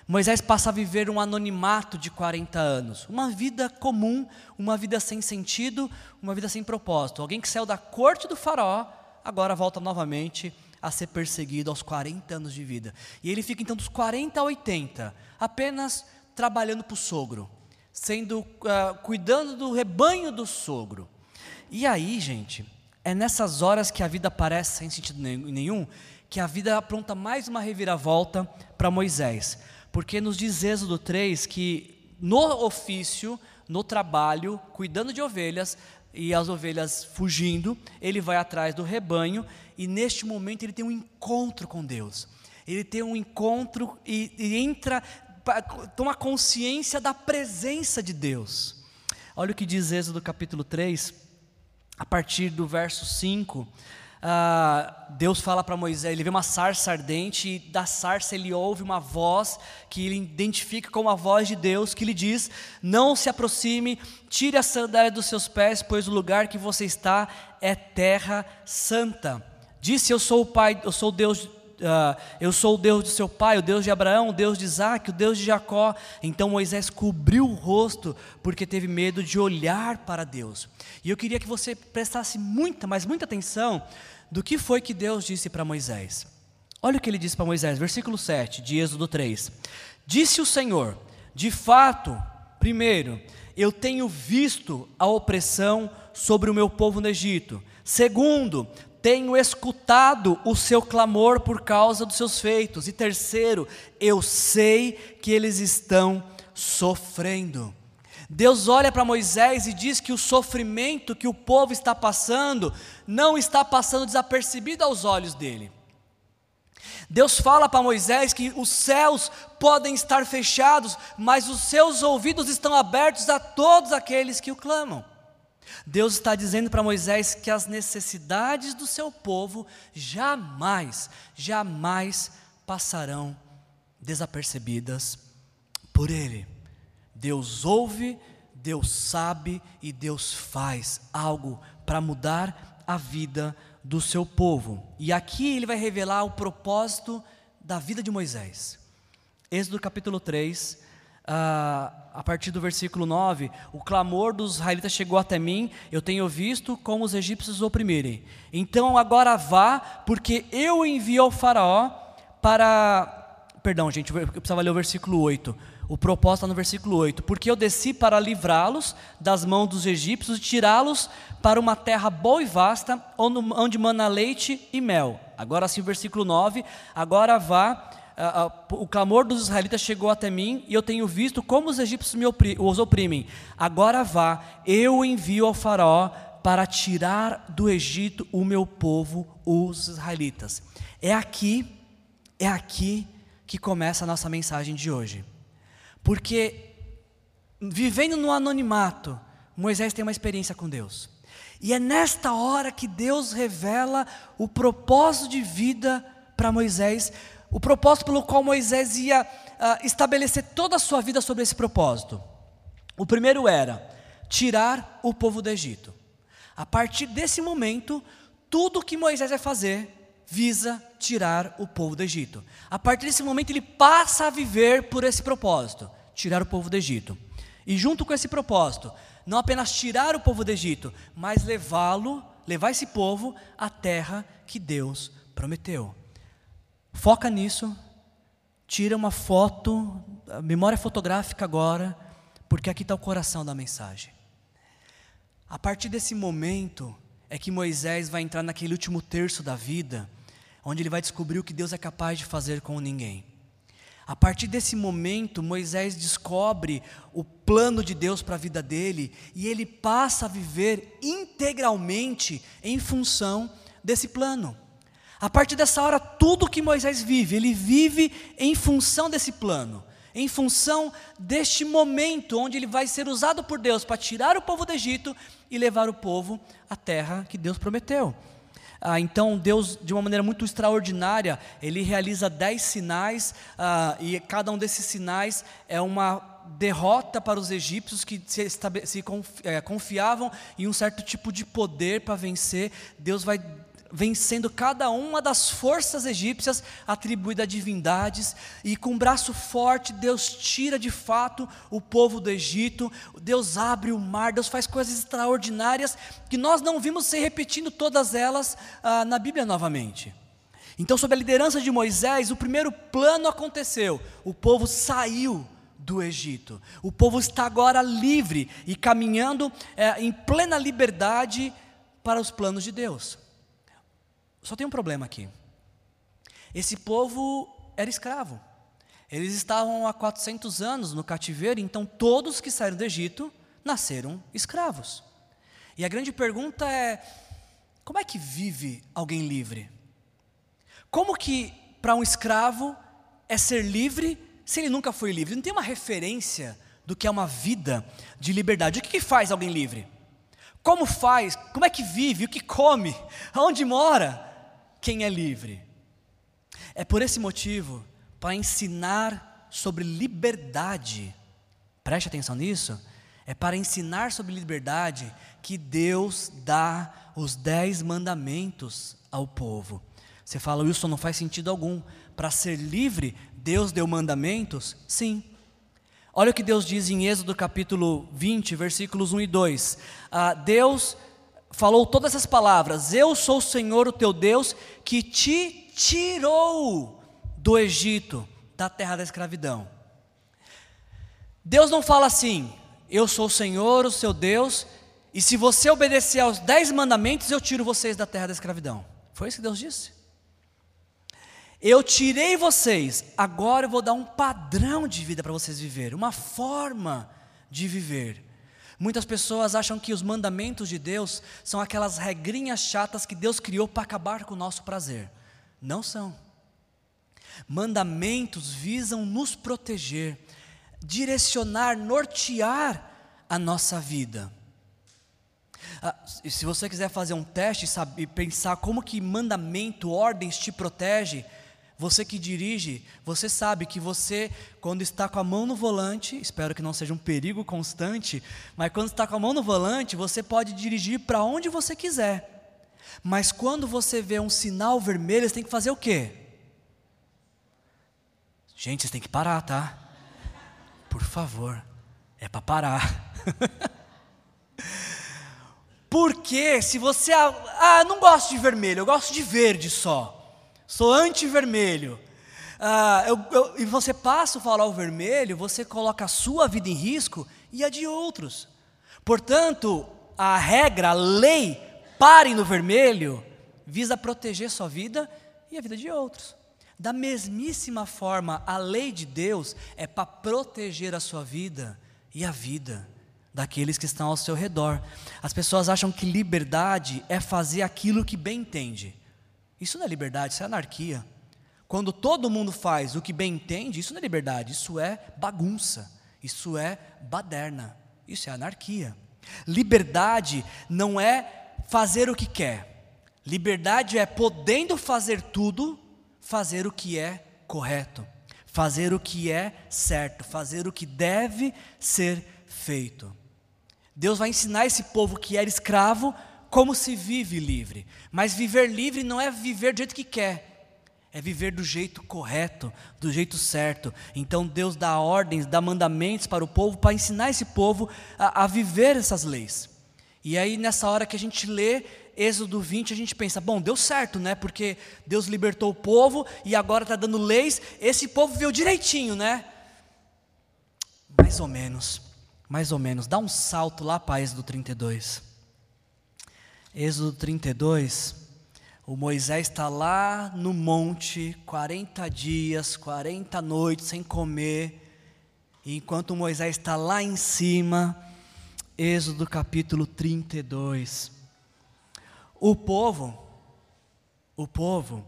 Moisés passa a viver um anonimato de 40 anos, uma vida comum, uma vida sem sentido, uma vida sem propósito. Alguém que saiu da corte do faraó, agora volta novamente a ser perseguido aos 40 anos de vida. E ele fica então dos 40 a 80, apenas trabalhando para o sogro, sendo uh, cuidando do rebanho do sogro. E aí, gente, é nessas horas que a vida parece sem sentido nenhum, que a vida apronta mais uma reviravolta para Moisés. Porque nos diz Êxodo 3 que no ofício, no trabalho, cuidando de ovelhas, e as ovelhas fugindo, ele vai atrás do rebanho, e neste momento ele tem um encontro com Deus. Ele tem um encontro e, e entra, toma consciência da presença de Deus. Olha o que diz Êxodo capítulo 3, a partir do verso 5. Ah, Deus fala para Moisés, ele vê uma sarça ardente, e da sarça ele ouve uma voz que ele identifica como a voz de Deus, que lhe diz: Não se aproxime, tire a sandália dos seus pés, pois o lugar que você está é terra santa. Disse: Eu sou o Pai, eu sou Deus Uh, eu sou o Deus de seu pai, o Deus de Abraão, o Deus de Isaac, o Deus de Jacó. Então Moisés cobriu o rosto porque teve medo de olhar para Deus. E eu queria que você prestasse muita, mas muita atenção do que foi que Deus disse para Moisés. Olha o que ele disse para Moisés, versículo 7 de Êxodo 3. Disse o Senhor: De fato, primeiro, eu tenho visto a opressão sobre o meu povo no Egito. Segundo, tenho escutado o seu clamor por causa dos seus feitos. E terceiro, eu sei que eles estão sofrendo. Deus olha para Moisés e diz que o sofrimento que o povo está passando não está passando desapercebido aos olhos dele. Deus fala para Moisés que os céus podem estar fechados, mas os seus ouvidos estão abertos a todos aqueles que o clamam. Deus está dizendo para Moisés que as necessidades do seu povo jamais, jamais passarão desapercebidas por ele. Deus ouve, Deus sabe e Deus faz algo para mudar a vida do seu povo. E aqui ele vai revelar o propósito da vida de Moisés. Êxodo capítulo 3, ah, a partir do versículo 9: O clamor dos israelitas chegou até mim, eu tenho visto como os egípcios os oprimirem. Então agora vá, porque eu envio ao Faraó para. Perdão, gente, eu precisava ler o versículo 8 o propósito está no versículo 8: Porque eu desci para livrá-los das mãos dos egípcios e tirá-los para uma terra boa e vasta, onde mana leite e mel. Agora sim, o versículo 9: Agora vá, o clamor dos israelitas chegou até mim, e eu tenho visto como os egípcios os oprimem. Agora vá, eu envio ao Faraó para tirar do Egito o meu povo, os israelitas. É aqui, é aqui que começa a nossa mensagem de hoje. Porque vivendo no anonimato, Moisés tem uma experiência com Deus. E é nesta hora que Deus revela o propósito de vida para Moisés, o propósito pelo qual Moisés ia uh, estabelecer toda a sua vida sobre esse propósito. O primeiro era tirar o povo do Egito. A partir desse momento, tudo que Moisés vai fazer visa tirar o povo do Egito. A partir desse momento, ele passa a viver por esse propósito: tirar o povo do Egito. E junto com esse propósito, não apenas tirar o povo do Egito, mas levá-lo, levar esse povo à terra que Deus prometeu. Foca nisso, tira uma foto, memória fotográfica agora, porque aqui está o coração da mensagem. A partir desse momento é que Moisés vai entrar naquele último terço da vida onde ele vai descobrir o que Deus é capaz de fazer com ninguém. A partir desse momento, Moisés descobre o plano de Deus para a vida dele e ele passa a viver integralmente em função desse plano. A partir dessa hora, tudo que Moisés vive, ele vive em função desse plano, em função deste momento onde ele vai ser usado por Deus para tirar o povo do Egito e levar o povo à terra que Deus prometeu. Ah, então Deus, de uma maneira muito extraordinária, Ele realiza dez sinais, ah, e cada um desses sinais é uma derrota para os egípcios que se, se é, confiavam em um certo tipo de poder para vencer. Deus vai vencendo cada uma das forças egípcias atribuídas a divindades, e com um braço forte Deus tira de fato o povo do Egito, Deus abre o mar, Deus faz coisas extraordinárias que nós não vimos se repetindo todas elas ah, na Bíblia novamente. Então, sob a liderança de Moisés, o primeiro plano aconteceu, o povo saiu do Egito. O povo está agora livre e caminhando é, em plena liberdade para os planos de Deus. Só tem um problema aqui. Esse povo era escravo. Eles estavam há 400 anos no cativeiro, então todos que saíram do Egito nasceram escravos. E a grande pergunta é: como é que vive alguém livre? Como que para um escravo é ser livre se ele nunca foi livre? Não tem uma referência do que é uma vida de liberdade. O que, que faz alguém livre? Como faz? Como é que vive? O que come? Aonde mora? Quem é livre? É por esse motivo, para ensinar sobre liberdade, preste atenção nisso, é para ensinar sobre liberdade que Deus dá os dez mandamentos ao povo. Você fala, Wilson, não faz sentido algum. Para ser livre, Deus deu mandamentos? Sim. Olha o que Deus diz em Êxodo capítulo 20, versículos 1 e 2. Ah, Deus falou todas essas palavras: Eu sou o Senhor, o teu Deus, que te tirou do Egito, da terra da escravidão. Deus não fala assim: Eu sou o Senhor, o seu Deus, e se você obedecer aos dez mandamentos, eu tiro vocês da terra da escravidão. Foi isso que Deus disse? Eu tirei vocês, agora eu vou dar um padrão de vida para vocês viverem, uma forma de viver. Muitas pessoas acham que os mandamentos de Deus são aquelas regrinhas chatas que Deus criou para acabar com o nosso prazer. Não são. Mandamentos visam nos proteger, direcionar, nortear a nossa vida. Ah, se você quiser fazer um teste e pensar como que mandamento, ordens te protege, você que dirige, você sabe que você, quando está com a mão no volante, espero que não seja um perigo constante, mas quando está com a mão no volante, você pode dirigir para onde você quiser. Mas quando você vê um sinal vermelho, você tem que fazer o quê? Gente, vocês têm que parar, tá? Por favor, é para parar. Porque se você. Ah, não gosto de vermelho, eu gosto de verde só sou anti-vermelho. Ah, eu, eu, e você passa o farol vermelho, você coloca a sua vida em risco e a de outros. Portanto, a regra, a lei, pare no vermelho, visa proteger sua vida e a vida de outros. Da mesmíssima forma, a lei de Deus é para proteger a sua vida e a vida daqueles que estão ao seu redor. As pessoas acham que liberdade é fazer aquilo que bem entende. Isso não é liberdade, isso é anarquia. Quando todo mundo faz o que bem entende, isso não é liberdade, isso é bagunça, isso é baderna, isso é anarquia. Liberdade não é fazer o que quer, liberdade é podendo fazer tudo, fazer o que é correto, fazer o que é certo, fazer o que deve ser feito. Deus vai ensinar esse povo que era escravo como se vive livre. Mas viver livre não é viver do jeito que quer, é viver do jeito correto, do jeito certo. Então Deus dá ordens, dá mandamentos para o povo, para ensinar esse povo a, a viver essas leis. E aí, nessa hora que a gente lê Êxodo 20, a gente pensa: bom, deu certo, né? Porque Deus libertou o povo e agora está dando leis, esse povo viu direitinho, né? Mais ou menos, mais ou menos. Dá um salto lá para Êxodo 32. Êxodo 32, o Moisés está lá no monte, 40 dias, 40 noites sem comer, e enquanto Moisés está lá em cima, Êxodo capítulo 32. O povo, o povo,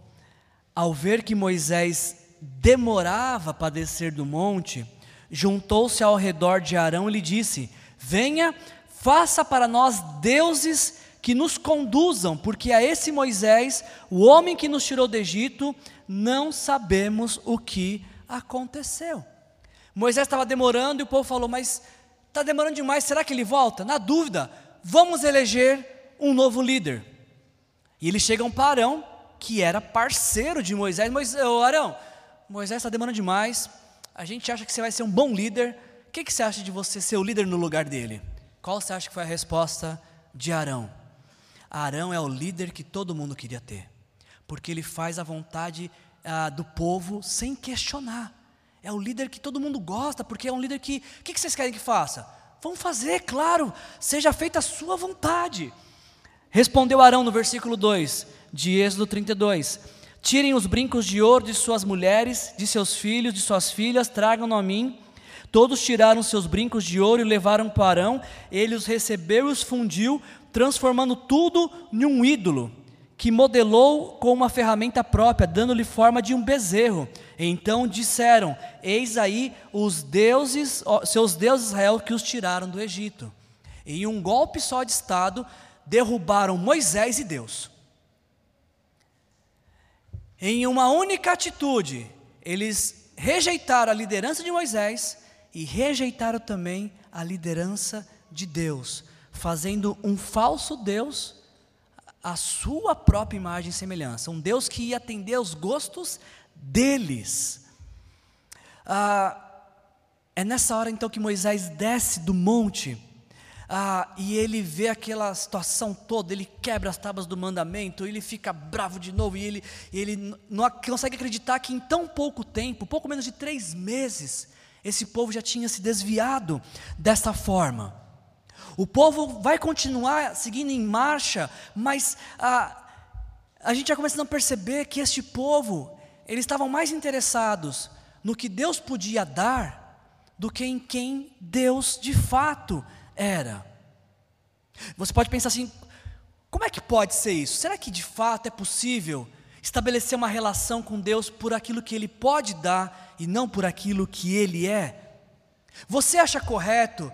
ao ver que Moisés demorava para descer do monte, juntou-se ao redor de Arão e lhe disse: Venha, faça para nós deuses que nos conduzam, porque a esse Moisés, o homem que nos tirou do Egito, não sabemos o que aconteceu. Moisés estava demorando e o povo falou: Mas está demorando demais, será que ele volta? Na dúvida, vamos eleger um novo líder. E eles chegam para Arão, que era parceiro de Moisés. Moisés, oh, Arão, Moisés está demorando demais, a gente acha que você vai ser um bom líder. O que, que você acha de você ser o líder no lugar dele? Qual você acha que foi a resposta de Arão? Arão é o líder que todo mundo queria ter, porque ele faz a vontade ah, do povo sem questionar. É o líder que todo mundo gosta, porque é um líder que. O que vocês querem que faça? Vamos fazer, claro, seja feita a sua vontade. Respondeu Arão no versículo 2 de Êxodo 32: Tirem os brincos de ouro de suas mulheres, de seus filhos, de suas filhas, tragam-no a mim. Todos tiraram seus brincos de ouro e levaram para Arão. Ele os recebeu e os fundiu, transformando tudo em um ídolo, que modelou com uma ferramenta própria, dando-lhe forma de um bezerro. Então disseram: Eis aí os deuses, seus deuses Israel que os tiraram do Egito. Em um golpe só de estado, derrubaram Moisés e Deus. Em uma única atitude, eles rejeitaram a liderança de Moisés e rejeitaram também a liderança de Deus, fazendo um falso Deus a sua própria imagem e semelhança, um Deus que ia atender aos gostos deles. Ah, é nessa hora então que Moisés desce do monte ah, e ele vê aquela situação toda, ele quebra as tábuas do mandamento, ele fica bravo de novo, e ele, ele não consegue acreditar que em tão pouco tempo, pouco menos de três meses, esse povo já tinha se desviado dessa forma. O povo vai continuar seguindo em marcha, mas a, a gente já começa a perceber que este povo, eles estavam mais interessados no que Deus podia dar do que em quem Deus de fato era. Você pode pensar assim: como é que pode ser isso? Será que de fato é possível estabelecer uma relação com Deus por aquilo que Ele pode dar e não por aquilo que Ele é? Você acha correto,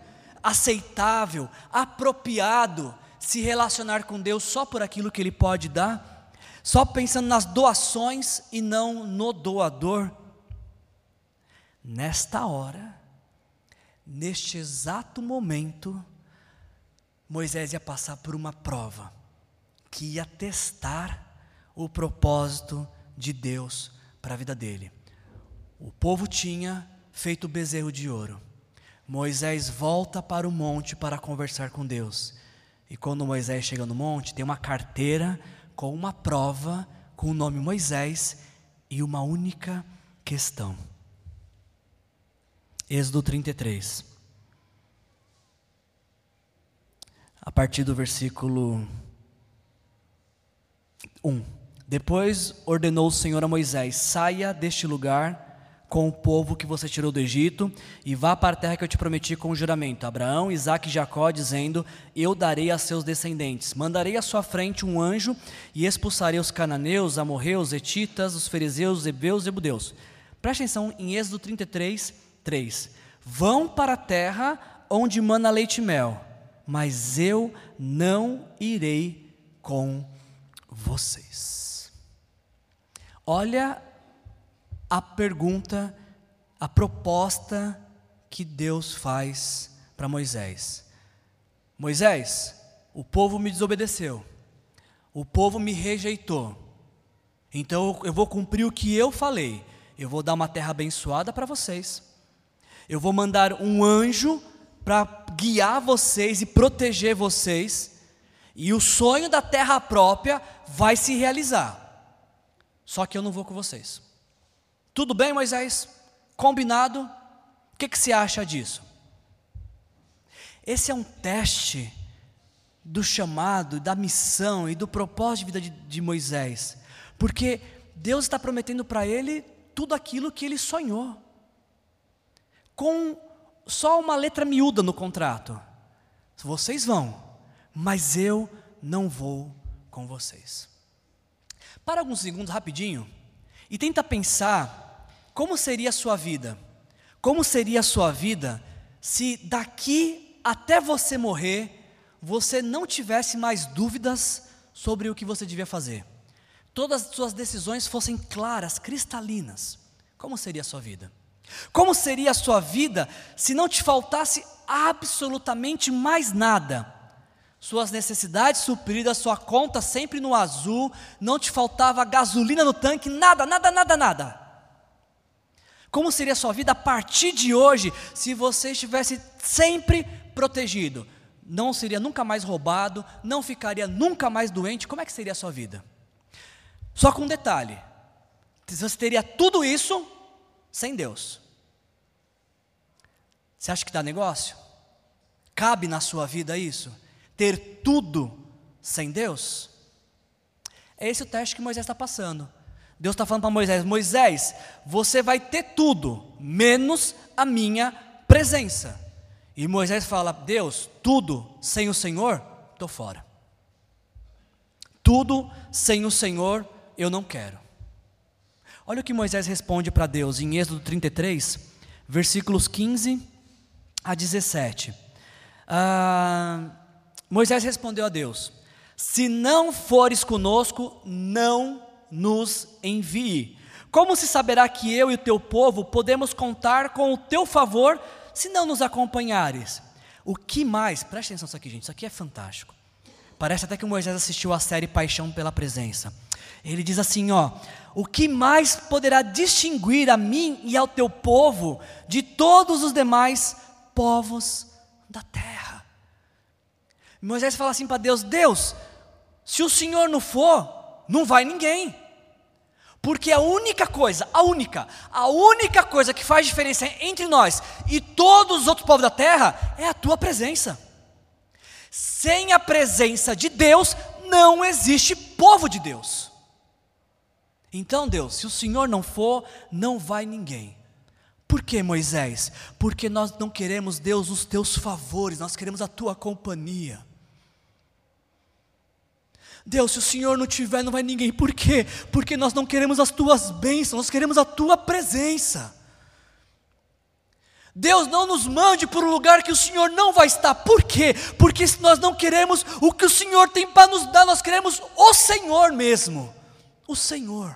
aceitável, apropriado se relacionar com Deus só por aquilo que Ele pode dar? Só pensando nas doações e não no doador? Nesta hora, neste exato momento, Moisés ia passar por uma prova que ia testar o propósito de Deus para a vida dele. O povo tinha feito o bezerro de ouro. Moisés volta para o monte para conversar com Deus. E quando Moisés chega no monte, tem uma carteira com uma prova com o nome Moisés e uma única questão. Êxodo 33. A partir do versículo 1. Depois ordenou o Senhor a Moisés: saia deste lugar com o povo que você tirou do Egito e vá para a terra que eu te prometi com o juramento. Abraão, Isaac e Jacó, dizendo: Eu darei a seus descendentes. Mandarei à sua frente um anjo e expulsarei os cananeus, amorreus, etitas, os fariseus, hebeus e budeus. Preste atenção em Êxodo 33, 3: Vão para a terra onde mana leite e mel, mas eu não irei com vocês. Olha a pergunta, a proposta que Deus faz para Moisés. Moisés, o povo me desobedeceu, o povo me rejeitou, então eu vou cumprir o que eu falei, eu vou dar uma terra abençoada para vocês. Eu vou mandar um anjo para guiar vocês e proteger vocês, e o sonho da terra própria vai se realizar. Só que eu não vou com vocês. Tudo bem, Moisés? Combinado? O que, que você acha disso? Esse é um teste do chamado, da missão e do propósito de vida de, de Moisés, porque Deus está prometendo para ele tudo aquilo que ele sonhou com só uma letra miúda no contrato. Vocês vão, mas eu não vou com vocês. Para alguns segundos rapidinho e tenta pensar como seria a sua vida. Como seria a sua vida se daqui até você morrer você não tivesse mais dúvidas sobre o que você devia fazer? Todas as suas decisões fossem claras, cristalinas. Como seria a sua vida? Como seria a sua vida se não te faltasse absolutamente mais nada? Suas necessidades supridas, sua conta sempre no azul, não te faltava gasolina no tanque, nada, nada, nada, nada. Como seria a sua vida a partir de hoje se você estivesse sempre protegido? Não seria nunca mais roubado, não ficaria nunca mais doente, como é que seria a sua vida? Só com um detalhe: você teria tudo isso sem Deus. Você acha que dá negócio? Cabe na sua vida isso? Ter tudo sem Deus? É esse o teste que Moisés está passando. Deus está falando para Moisés: Moisés, você vai ter tudo, menos a minha presença. E Moisés fala: Deus, tudo sem o Senhor, estou fora. Tudo sem o Senhor, eu não quero. Olha o que Moisés responde para Deus em Êxodo 33, versículos 15 a 17. Ah, Moisés respondeu a Deus: Se não fores conosco, não nos envie. Como se saberá que eu e o teu povo podemos contar com o teu favor se não nos acompanhares? O que mais? Preste atenção nisso aqui, gente, isso aqui é fantástico. Parece até que Moisés assistiu a série Paixão pela Presença. Ele diz assim: ó, o que mais poderá distinguir a mim e ao teu povo de todos os demais povos da terra? Moisés fala assim para Deus: Deus, se o Senhor não for, não vai ninguém. Porque a única coisa, a única, a única coisa que faz diferença entre nós e todos os outros povos da terra é a tua presença. Sem a presença de Deus, não existe povo de Deus. Então, Deus, se o Senhor não for, não vai ninguém. Por que, Moisés? Porque nós não queremos, Deus, os teus favores, nós queremos a tua companhia. Deus, se o Senhor não tiver, não vai ninguém. Por quê? Porque nós não queremos as tuas bênçãos, nós queremos a tua presença. Deus não nos mande por um lugar que o Senhor não vai estar. Por quê? Porque nós não queremos o que o Senhor tem para nos dar, nós queremos o Senhor mesmo. O Senhor.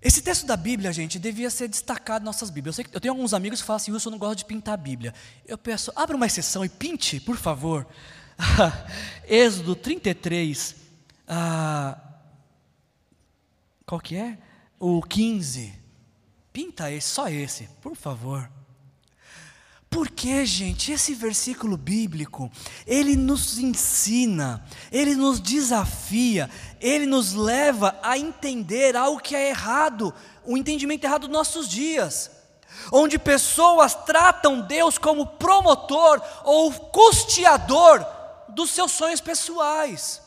Esse texto da Bíblia, gente, devia ser destacado em nossas Bíblias. Eu, eu tenho alguns amigos que falam assim: Wilson, eu não gosto de pintar a Bíblia. Eu peço, abra uma exceção e pinte, por favor. Êxodo 33. Ah, qual que é? O 15. Pinta esse, só esse, por favor. Porque, gente, esse versículo bíblico, ele nos ensina, ele nos desafia, ele nos leva a entender algo que é errado, o um entendimento errado dos nossos dias, onde pessoas tratam Deus como promotor ou custeador dos seus sonhos pessoais.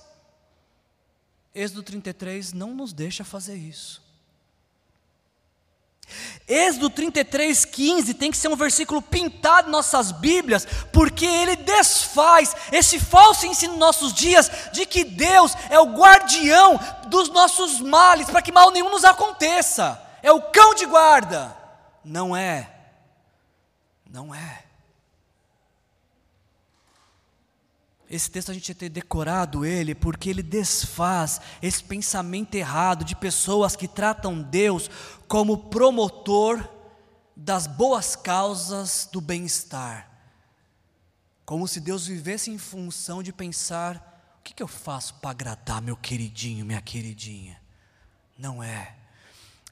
Êxodo 33 não nos deixa fazer isso. Êxodo 33, 15 tem que ser um versículo pintado em nossas Bíblias, porque ele desfaz esse falso ensino nos nossos dias de que Deus é o guardião dos nossos males, para que mal nenhum nos aconteça, é o cão de guarda. Não é, não é. Esse texto a gente tem decorado ele porque ele desfaz esse pensamento errado de pessoas que tratam Deus como promotor das boas causas do bem-estar. Como se Deus vivesse em função de pensar: o que, que eu faço para agradar meu queridinho, minha queridinha? Não é.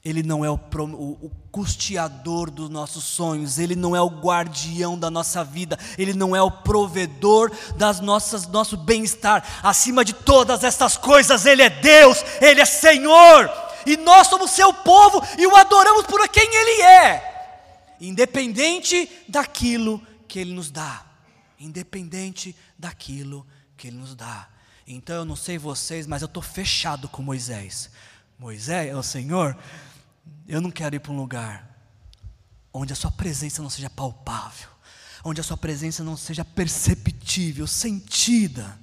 Ele não é o, o, custeador dos nossos sonhos, Ele não é o guardião da nossa vida, Ele não é o provedor das nossas nosso bem-estar. Acima de todas essas coisas, Ele é Deus, Ele é Senhor, e nós somos Seu povo e o adoramos por quem Ele é, independente daquilo que Ele nos dá, independente daquilo que Ele nos dá. Então eu não sei vocês, mas eu estou fechado com Moisés. Moisés, é o Senhor, eu não quero ir para um lugar onde a sua presença não seja palpável, onde a sua presença não seja perceptível, sentida.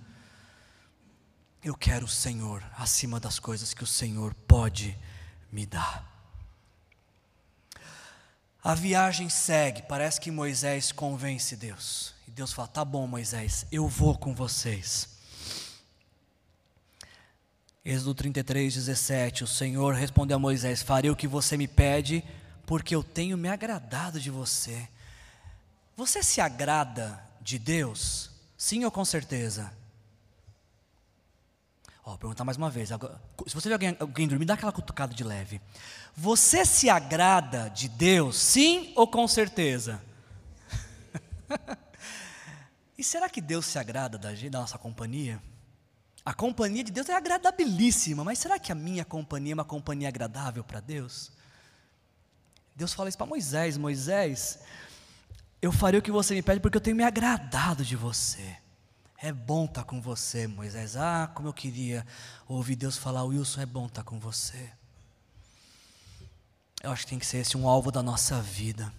Eu quero o Senhor acima das coisas que o Senhor pode me dar. A viagem segue, parece que Moisés convence Deus. E Deus fala: tá bom, Moisés, eu vou com vocês. Êxodo 33, 17: O Senhor respondeu a Moisés: Farei o que você me pede, porque eu tenho me agradado de você. Você se agrada de Deus? Sim ou com certeza? Ó, vou perguntar mais uma vez. Se você vê alguém, alguém dormir, dá aquela cutucada de leve. Você se agrada de Deus? Sim ou com certeza? e será que Deus se agrada da, da nossa companhia? A companhia de Deus é agradabilíssima, mas será que a minha companhia é uma companhia agradável para Deus? Deus fala isso para Moisés: Moisés, eu farei o que você me pede porque eu tenho me agradado de você. É bom estar tá com você, Moisés. Ah, como eu queria ouvir Deus falar, Wilson, é bom estar tá com você. Eu acho que tem que ser esse um alvo da nossa vida.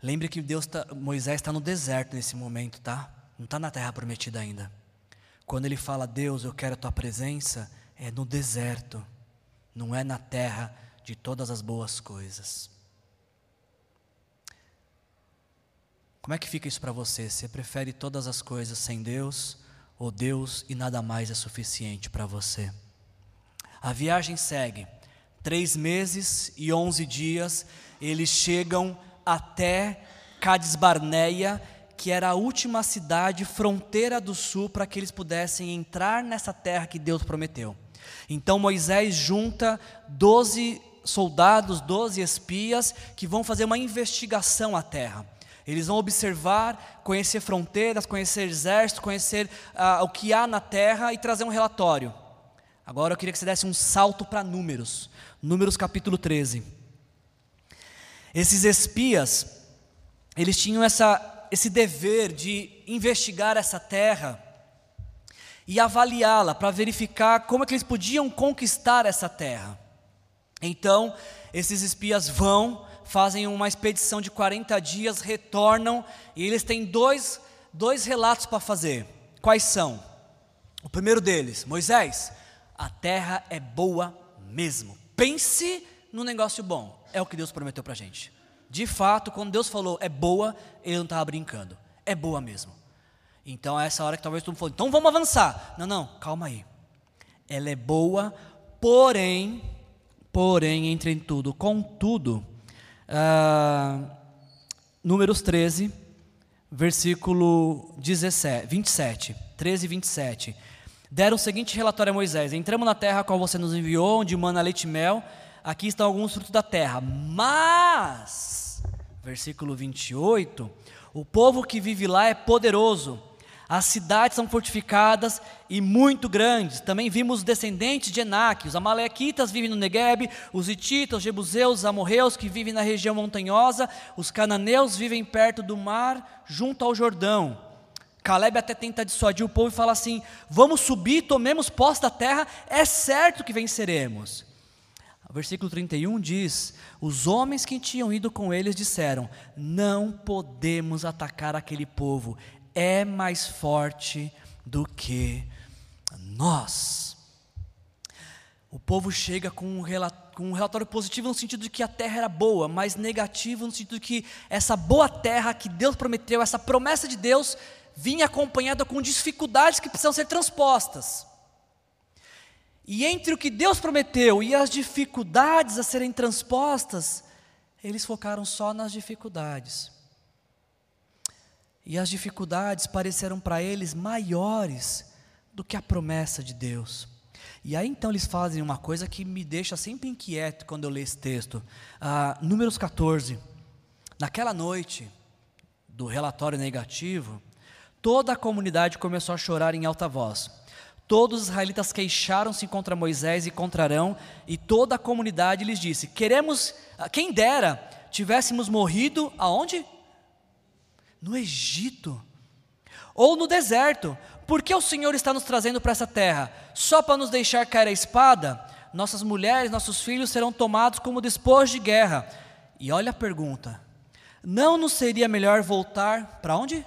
Lembre que Deus tá, Moisés está no deserto nesse momento, tá? Não está na terra prometida ainda. Quando ele fala, Deus, eu quero a tua presença, é no deserto, não é na terra de todas as boas coisas. Como é que fica isso para você? Você prefere todas as coisas sem Deus ou Deus e nada mais é suficiente para você? A viagem segue. Três meses e onze dias, eles chegam até Cades Barneia, que era a última cidade fronteira do sul para que eles pudessem entrar nessa terra que Deus prometeu. Então Moisés junta doze soldados, doze espias, que vão fazer uma investigação à terra. Eles vão observar, conhecer fronteiras, conhecer exército, conhecer ah, o que há na terra e trazer um relatório. Agora eu queria que você desse um salto para Números, Números capítulo 13. Esses espias, eles tinham essa, esse dever de investigar essa terra e avaliá-la para verificar como é que eles podiam conquistar essa terra. Então, esses espias vão, fazem uma expedição de 40 dias, retornam e eles têm dois, dois relatos para fazer. Quais são? O primeiro deles, Moisés, a terra é boa mesmo. Pense no negócio bom. É o que Deus prometeu para a gente. De fato, quando Deus falou é boa, ele não estava brincando. É boa mesmo. Então, é essa hora que talvez todo mundo falou, então vamos avançar. Não, não, calma aí. Ela é boa, porém, porém, entre em tudo, contudo, ah, Números 13, versículo 17, 27, 13 e 27. Deram o seguinte relatório a Moisés: Entramos na terra a qual você nos enviou, onde mana leite e mel. Aqui estão alguns frutos da terra. Mas, versículo 28, o povo que vive lá é poderoso as cidades são fortificadas e muito grandes. Também vimos descendentes de Enaque. Os amalequitas vivem no Negueb, os hititas, os jebuseus, os amorreus que vivem na região montanhosa, os cananeus vivem perto do mar, junto ao Jordão. Caleb até tenta dissuadir o povo e fala assim: Vamos subir, tomemos posse da terra, é certo que venceremos. Versículo 31 diz: Os homens que tinham ido com eles disseram: Não podemos atacar aquele povo, é mais forte do que nós. O povo chega com um, com um relatório positivo no sentido de que a terra era boa, mas negativo no sentido de que essa boa terra que Deus prometeu, essa promessa de Deus, vinha acompanhada com dificuldades que precisam ser transpostas. E entre o que Deus prometeu e as dificuldades a serem transpostas, eles focaram só nas dificuldades. E as dificuldades pareceram para eles maiores do que a promessa de Deus. E aí então eles fazem uma coisa que me deixa sempre inquieto quando eu leio esse texto. Ah, números 14. Naquela noite do relatório negativo, toda a comunidade começou a chorar em alta voz. Todos os israelitas queixaram-se contra Moisés e contra Arão, e toda a comunidade lhes disse: Queremos, ah, quem dera, tivéssemos morrido aonde? No Egito. Ou no deserto. Por que o Senhor está nos trazendo para essa terra? Só para nos deixar cair a espada? Nossas mulheres, nossos filhos serão tomados como despojo de guerra. E olha a pergunta: não nos seria melhor voltar para onde?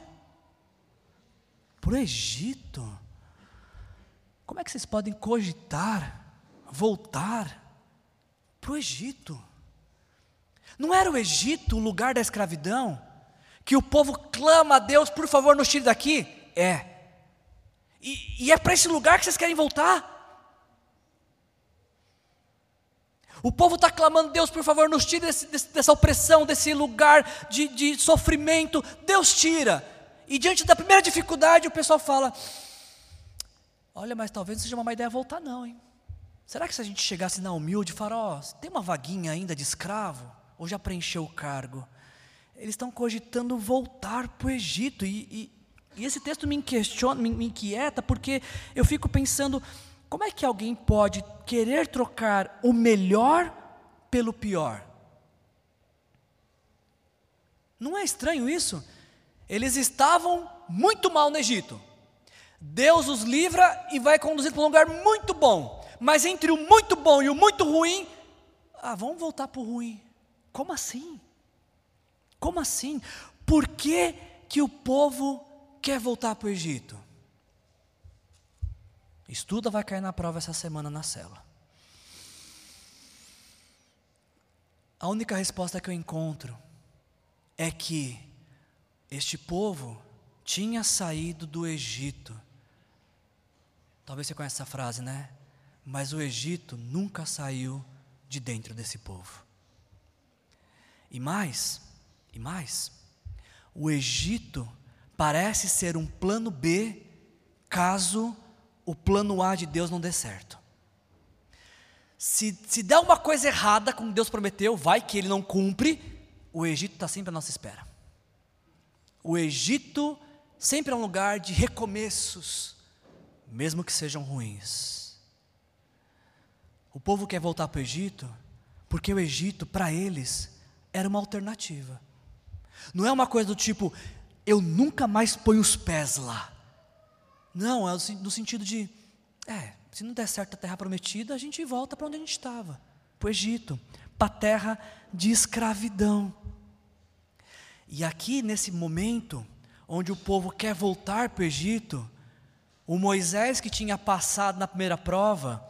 Para o Egito. Como é que vocês podem cogitar voltar para o Egito? Não era o Egito o lugar da escravidão? que o povo clama a Deus, por favor, nos tire daqui? É. E, e é para esse lugar que vocês querem voltar? O povo está clamando, Deus, por favor, nos tire desse, dessa opressão, desse lugar de, de sofrimento. Deus tira. E diante da primeira dificuldade, o pessoal fala: Olha, mas talvez não seja uma má ideia voltar, não, hein? Será que se a gente chegasse na humilde e falar: Ó, oh, tem uma vaguinha ainda de escravo? Ou já preencheu o cargo? eles estão cogitando voltar para o Egito. E, e, e, esse texto me, questiona, me, me inquieta, porque eu fico pensando: como é que alguém pode querer trocar o melhor pelo pior? Não é estranho isso? Eles estavam muito mal no Egito. Deus os livra e vai conduzir para um lugar muito bom. Mas entre o muito bom e o muito ruim, ah, vamos voltar para o ruim. Como assim? Como assim? Por que, que o povo quer voltar para o Egito? Estuda, vai cair na prova essa semana na cela. A única resposta que eu encontro é que este povo tinha saído do Egito. Talvez você conheça essa frase, né? Mas o Egito nunca saiu de dentro desse povo. E mais, e mais, o Egito parece ser um plano B caso o plano A de Deus não dê certo. Se, se der uma coisa errada, como Deus prometeu, vai que ele não cumpre, o Egito está sempre à nossa espera. O Egito sempre é um lugar de recomeços, mesmo que sejam ruins. O povo quer voltar para o Egito, porque o Egito, para eles, era uma alternativa. Não é uma coisa do tipo, eu nunca mais ponho os pés lá. Não, é no sentido de, é, se não der certo a terra prometida, a gente volta para onde a gente estava, para o Egito, para a terra de escravidão. E aqui, nesse momento, onde o povo quer voltar para o Egito, o Moisés que tinha passado na primeira prova,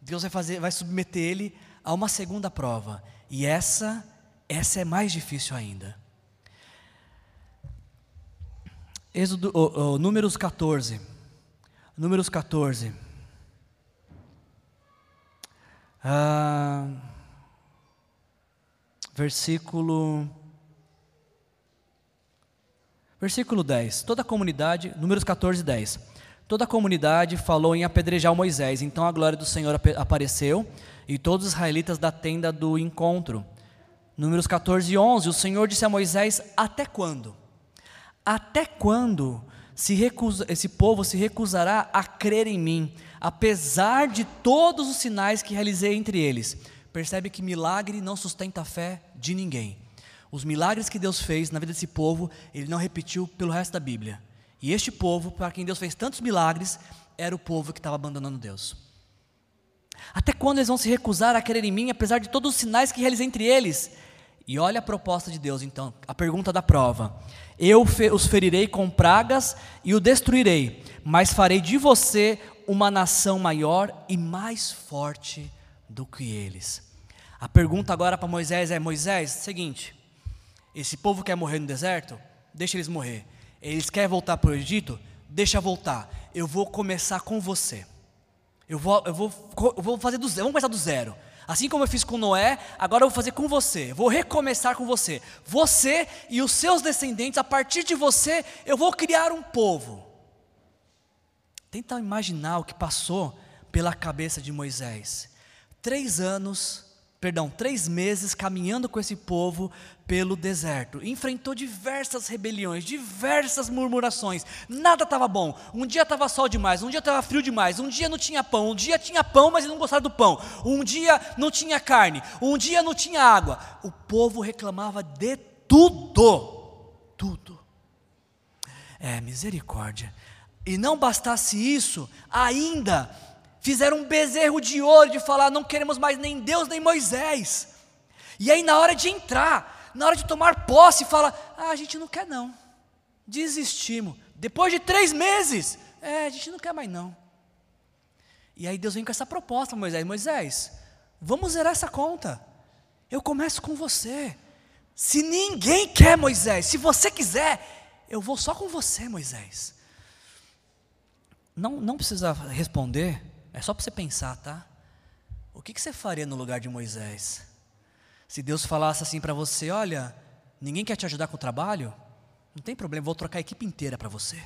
Deus vai, fazer, vai submeter ele a uma segunda prova. E essa, essa é mais difícil ainda. Êxodo, oh, oh, números 14. Números 14. Ah, versículo. Versículo 10. Toda a comunidade, números 14, 10. Toda a comunidade falou em apedrejar Moisés. Então a glória do Senhor apareceu e todos os israelitas da tenda do encontro. Números 14, 11. O Senhor disse a Moisés: Até quando? Até quando recusa, esse povo se recusará a crer em mim, apesar de todos os sinais que realizei entre eles? Percebe que milagre não sustenta a fé de ninguém. Os milagres que Deus fez na vida desse povo, ele não repetiu pelo resto da Bíblia. E este povo, para quem Deus fez tantos milagres, era o povo que estava abandonando Deus. Até quando eles vão se recusar a crer em mim, apesar de todos os sinais que realizei entre eles? E olha a proposta de Deus, então, a pergunta da prova: Eu os ferirei com pragas e o destruirei, mas farei de você uma nação maior e mais forte do que eles. A pergunta agora para Moisés é: Moisés, seguinte, esse povo quer morrer no deserto? Deixa eles morrer. Eles querem voltar para o Egito? Deixa voltar. Eu vou começar com você. Eu vou, eu vou, eu vou fazer do zero. Vamos começar do zero. Assim como eu fiz com Noé, agora eu vou fazer com você. Vou recomeçar com você. Você e os seus descendentes, a partir de você, eu vou criar um povo. Tenta imaginar o que passou pela cabeça de Moisés. Três anos perdão, três meses caminhando com esse povo pelo deserto. Enfrentou diversas rebeliões, diversas murmurações. Nada estava bom. Um dia estava sol demais, um dia estava frio demais, um dia não tinha pão, um dia tinha pão, mas ele não gostava do pão. Um dia não tinha carne, um dia não tinha água. O povo reclamava de tudo. Tudo. É, misericórdia. E não bastasse isso, ainda fizeram um bezerro de ouro de falar: não queremos mais nem Deus nem Moisés. E aí, na hora de entrar, na hora de tomar posse, fala: ah, a gente não quer não, desistimos. Depois de três meses, é, a gente não quer mais não. E aí Deus vem com essa proposta, Moisés: Moisés, vamos zerar essa conta. Eu começo com você. Se ninguém quer, Moisés, se você quiser, eu vou só com você, Moisés. Não, não precisa responder, é só para você pensar, tá? O que, que você faria no lugar de Moisés? Se Deus falasse assim para você: olha, ninguém quer te ajudar com o trabalho? Não tem problema, vou trocar a equipe inteira para você.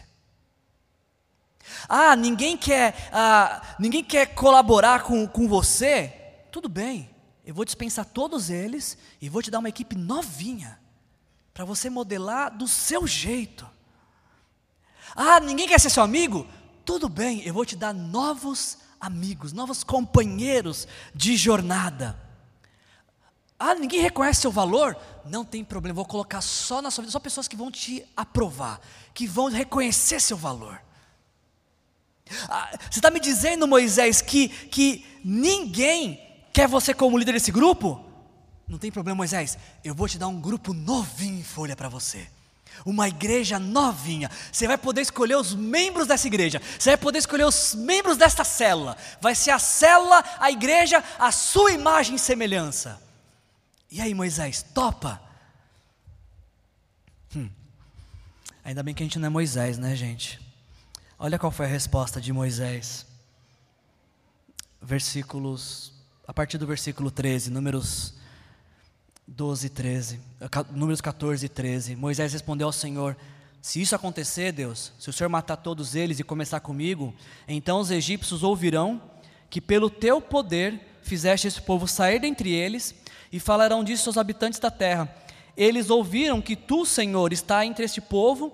Ah, ninguém quer, ah, ninguém quer colaborar com, com você? Tudo bem, eu vou dispensar todos eles e vou te dar uma equipe novinha para você modelar do seu jeito. Ah, ninguém quer ser seu amigo? Tudo bem, eu vou te dar novos amigos, novos companheiros de jornada. Ah, ninguém reconhece seu valor? Não tem problema, vou colocar só na sua vida, só pessoas que vão te aprovar, que vão reconhecer seu valor. Ah, você está me dizendo, Moisés, que, que ninguém quer você como líder desse grupo? Não tem problema, Moisés, eu vou te dar um grupo novinho em folha para você uma igreja novinha. Você vai poder escolher os membros dessa igreja. Você vai poder escolher os membros desta célula. Vai ser a célula, a igreja, a sua imagem e semelhança. E aí, Moisés, topa? Hum. Ainda bem que a gente não é Moisés, né, gente? Olha qual foi a resposta de Moisés. Versículos, a partir do versículo 13, números 12 e 13, números 14 e 13. Moisés respondeu ao Senhor: Se isso acontecer, Deus, se o Senhor matar todos eles e começar comigo, então os egípcios ouvirão que pelo teu poder fizeste esse povo sair dentre eles e falarão disso aos habitantes da terra. Eles ouviram que tu, Senhor, está entre este povo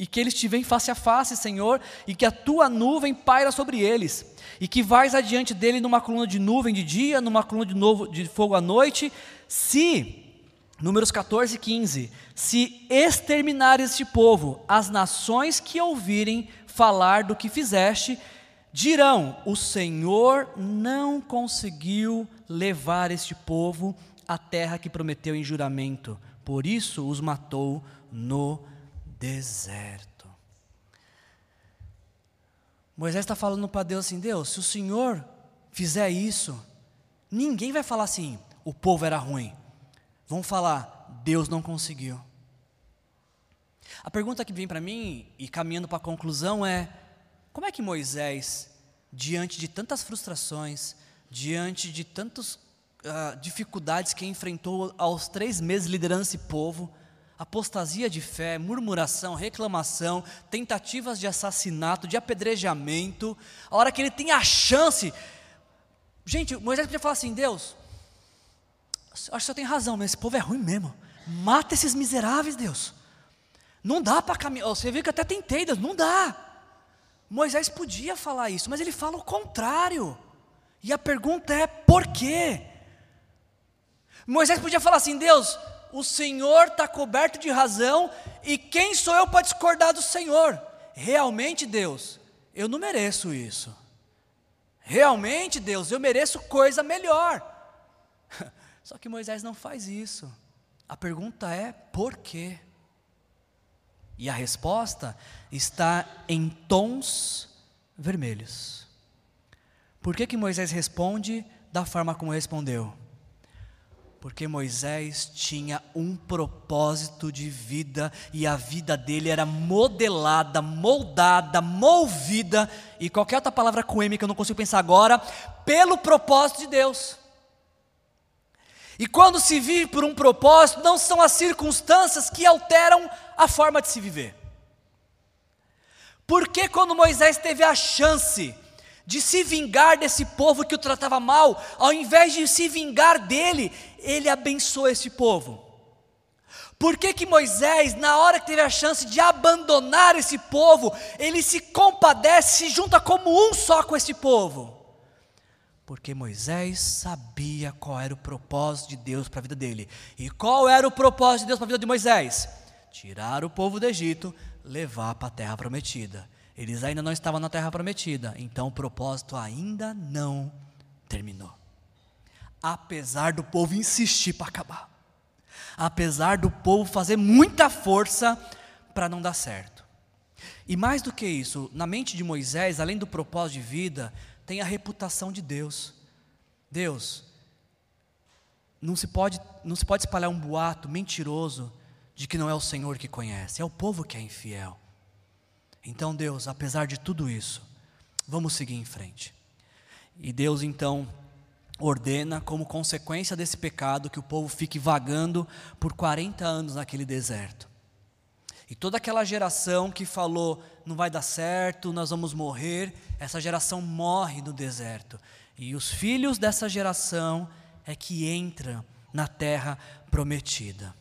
e que eles te veem face a face, Senhor, e que a tua nuvem paira sobre eles, e que vais adiante dele numa coluna de nuvem de dia, numa coluna de, novo, de fogo à noite, se, números 14 e 15, se exterminar este povo, as nações que ouvirem falar do que fizeste, dirão: O Senhor não conseguiu levar este povo a terra que prometeu em juramento, por isso os matou no deserto. Moisés está falando para Deus assim: Deus, se o Senhor fizer isso, ninguém vai falar assim, o povo era ruim. Vão falar, Deus não conseguiu. A pergunta que vem para mim, e caminhando para a conclusão, é: como é que Moisés, diante de tantas frustrações, diante de tantos uh, dificuldades que enfrentou aos três meses liderando esse povo, apostasia de fé, murmuração, reclamação, tentativas de assassinato, de apedrejamento, a hora que ele tem a chance. Gente, Moisés podia falar assim: Deus, acho que o senhor tem razão, mas esse povo é ruim mesmo. Mata esses miseráveis, Deus. Não dá para caminhar. Você viu que até tentei, Deus, não dá. Moisés podia falar isso, mas ele fala o contrário. E a pergunta é: por quê? Moisés podia falar assim: Deus, o Senhor está coberto de razão, e quem sou eu para discordar do Senhor? Realmente, Deus, eu não mereço isso. Realmente, Deus, eu mereço coisa melhor. Só que Moisés não faz isso. A pergunta é: por quê? E a resposta está em tons vermelhos. Por que, que Moisés responde da forma como respondeu? Porque Moisés tinha um propósito de vida e a vida dele era modelada, moldada, movida, e qualquer outra palavra com M que eu não consigo pensar agora, pelo propósito de Deus. E quando se vive por um propósito, não são as circunstâncias que alteram a forma de se viver. Porque quando Moisés teve a chance de se vingar desse povo que o tratava mal, ao invés de se vingar dele, ele abençoou esse povo. Por que, que Moisés, na hora que teve a chance de abandonar esse povo, ele se compadece, se junta como um só com esse povo? Porque Moisés sabia qual era o propósito de Deus para a vida dele. E qual era o propósito de Deus para a vida de Moisés? Tirar o povo do Egito, levar para a terra prometida. Eles ainda não estavam na terra prometida, então o propósito ainda não terminou. Apesar do povo insistir para acabar, apesar do povo fazer muita força para não dar certo. E mais do que isso, na mente de Moisés, além do propósito de vida, tem a reputação de Deus. Deus, não se pode, não se pode espalhar um boato mentiroso de que não é o Senhor que conhece, é o povo que é infiel. Então, Deus, apesar de tudo isso, vamos seguir em frente. E Deus então ordena, como consequência desse pecado, que o povo fique vagando por 40 anos naquele deserto. E toda aquela geração que falou, não vai dar certo, nós vamos morrer, essa geração morre no deserto. E os filhos dessa geração é que entram na terra prometida.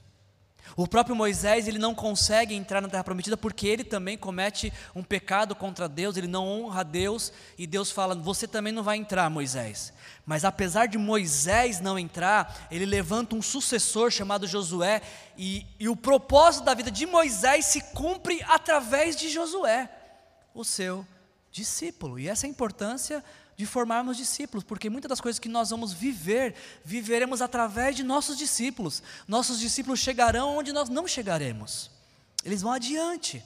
O próprio Moisés, ele não consegue entrar na terra prometida porque ele também comete um pecado contra Deus, ele não honra Deus, e Deus fala: "Você também não vai entrar, Moisés". Mas apesar de Moisés não entrar, ele levanta um sucessor chamado Josué, e, e o propósito da vida de Moisés se cumpre através de Josué, o seu discípulo. E essa é a importância de formarmos discípulos, porque muitas das coisas que nós vamos viver, viveremos através de nossos discípulos. Nossos discípulos chegarão onde nós não chegaremos. Eles vão adiante.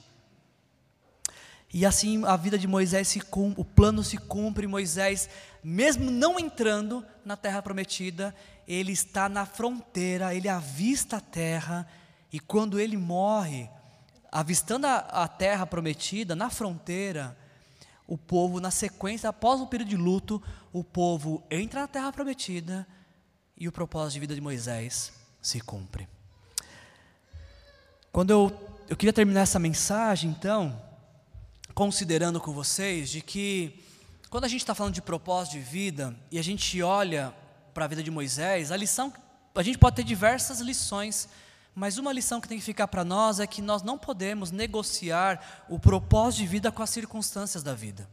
E assim a vida de Moisés se cumpre, o plano se cumpre, Moisés, mesmo não entrando na terra prometida, ele está na fronteira, ele avista a terra, e quando ele morre, avistando a, a terra prometida, na fronteira, o povo, na sequência, após um período de luto, o povo entra na terra prometida e o propósito de vida de Moisés se cumpre. Quando eu, eu queria terminar essa mensagem, então, considerando com vocês de que, quando a gente está falando de propósito de vida e a gente olha para a vida de Moisés, a lição, a gente pode ter diversas lições mas uma lição que tem que ficar para nós é que nós não podemos negociar o propósito de vida com as circunstâncias da vida.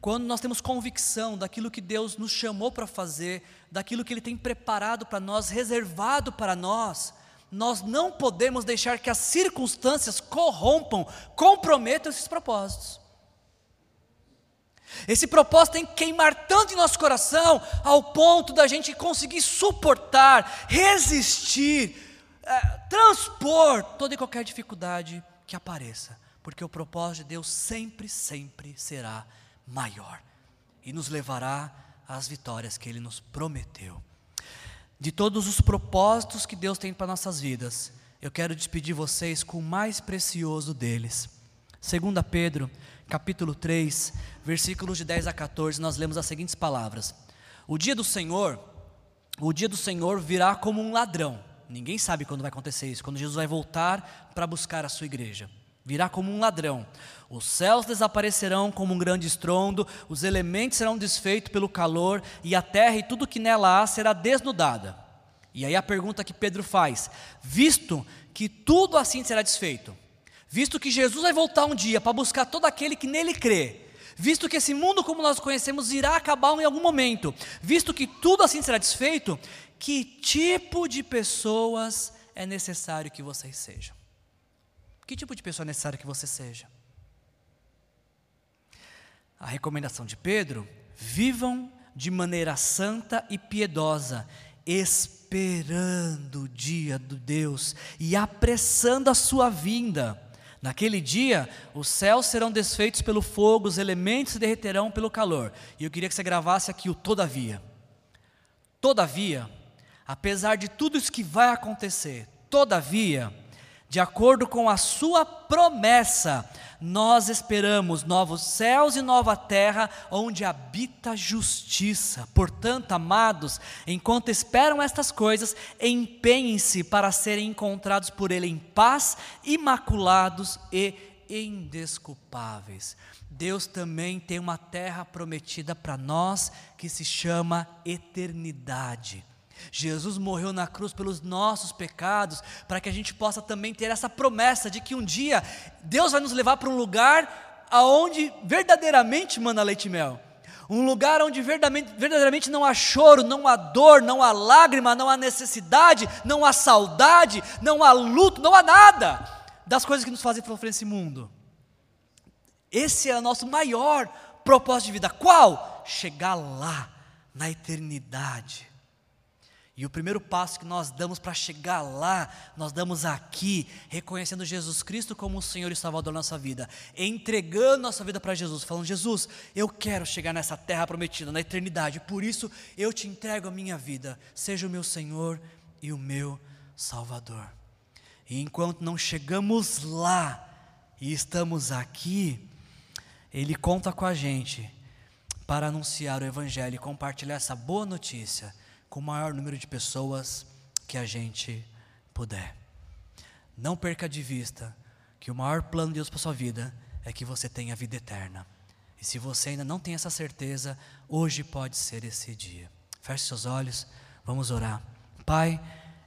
Quando nós temos convicção daquilo que Deus nos chamou para fazer, daquilo que Ele tem preparado para nós, reservado para nós, nós não podemos deixar que as circunstâncias corrompam, comprometam esses propósitos. Esse propósito tem que queimar tanto em nosso coração, ao ponto da gente conseguir suportar, resistir, é, transpor toda e qualquer dificuldade que apareça, porque o propósito de Deus sempre, sempre será maior e nos levará às vitórias que Ele nos prometeu. De todos os propósitos que Deus tem para nossas vidas, eu quero despedir vocês com o mais precioso deles. 2 Pedro capítulo 3, versículos de 10 a 14, nós lemos as seguintes palavras: O dia do Senhor, o dia do Senhor virá como um ladrão. Ninguém sabe quando vai acontecer isso, quando Jesus vai voltar para buscar a sua igreja. Virá como um ladrão. Os céus desaparecerão como um grande estrondo, os elementos serão desfeitos pelo calor, e a terra e tudo que nela há será desnudada. E aí a pergunta que Pedro faz: visto que tudo assim será desfeito, visto que Jesus vai voltar um dia para buscar todo aquele que nele crê, visto que esse mundo como nós conhecemos irá acabar em algum momento, visto que tudo assim será desfeito, que tipo de pessoas é necessário que vocês sejam? Que tipo de pessoa é necessário que você seja? A recomendação de Pedro: vivam de maneira santa e piedosa, esperando o dia do Deus e apressando a sua vinda Naquele dia, os céus serão desfeitos pelo fogo, os elementos se derreterão pelo calor. E eu queria que você gravasse aqui o todavia. Todavia, apesar de tudo isso que vai acontecer, todavia, de acordo com a sua promessa, nós esperamos novos céus e nova terra, onde habita justiça. Portanto, amados, enquanto esperam estas coisas, empenhem-se para serem encontrados por Ele em paz, imaculados e indesculpáveis. Deus também tem uma terra prometida para nós que se chama eternidade. Jesus morreu na cruz pelos nossos pecados, para que a gente possa também ter essa promessa de que um dia Deus vai nos levar para um lugar aonde verdadeiramente manda leite e mel. Um lugar onde verdadeiramente, verdadeiramente não há choro, não há dor, não há lágrima, não há necessidade, não há saudade, não há luto, não há nada das coisas que nos fazem sofrer nesse mundo. Esse é o nosso maior propósito de vida. Qual? Chegar lá, na eternidade. E o primeiro passo que nós damos para chegar lá, nós damos aqui, reconhecendo Jesus Cristo como o Senhor e Salvador da nossa vida, entregando nossa vida para Jesus, falando: Jesus, eu quero chegar nessa terra prometida, na eternidade, por isso eu te entrego a minha vida, seja o meu Senhor e o meu Salvador. E enquanto não chegamos lá e estamos aqui, Ele conta com a gente para anunciar o Evangelho e compartilhar essa boa notícia com o maior número de pessoas que a gente puder. Não perca de vista que o maior plano de Deus para sua vida é que você tenha vida eterna. E se você ainda não tem essa certeza, hoje pode ser esse dia. Feche seus olhos, vamos orar. Pai,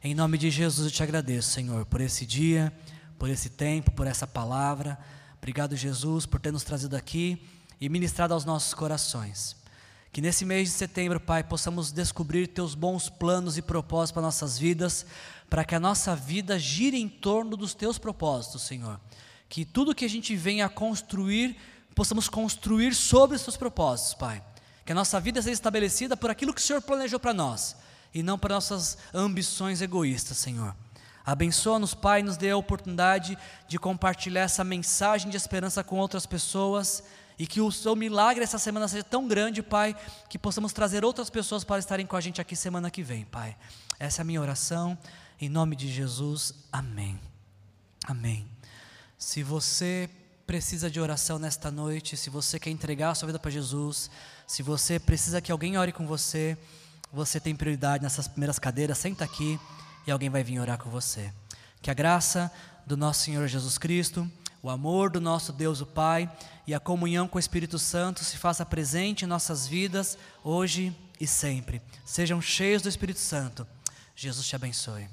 Em nome de Jesus eu te agradeço, Senhor, por esse dia, por esse tempo, por essa palavra. Obrigado, Jesus, por ter nos trazido aqui e ministrado aos nossos corações. Que nesse mês de setembro, Pai, possamos descobrir teus bons planos e propósitos para nossas vidas, para que a nossa vida gire em torno dos teus propósitos, Senhor. Que tudo que a gente venha a construir, possamos construir sobre os teus propósitos, Pai. Que a nossa vida seja estabelecida por aquilo que o Senhor planejou para nós e não para nossas ambições egoístas, Senhor. Abençoa-nos, Pai, nos dê a oportunidade de compartilhar essa mensagem de esperança com outras pessoas e que o seu milagre essa semana seja tão grande, Pai, que possamos trazer outras pessoas para estarem com a gente aqui semana que vem, Pai. Essa é a minha oração, em nome de Jesus, amém. Amém. Se você precisa de oração nesta noite, se você quer entregar a sua vida para Jesus, se você precisa que alguém ore com você, você tem prioridade nessas primeiras cadeiras, senta aqui e alguém vai vir orar com você. Que a graça do nosso Senhor Jesus Cristo, o amor do nosso Deus o Pai e a comunhão com o Espírito Santo se faça presente em nossas vidas, hoje e sempre. Sejam cheios do Espírito Santo. Jesus te abençoe.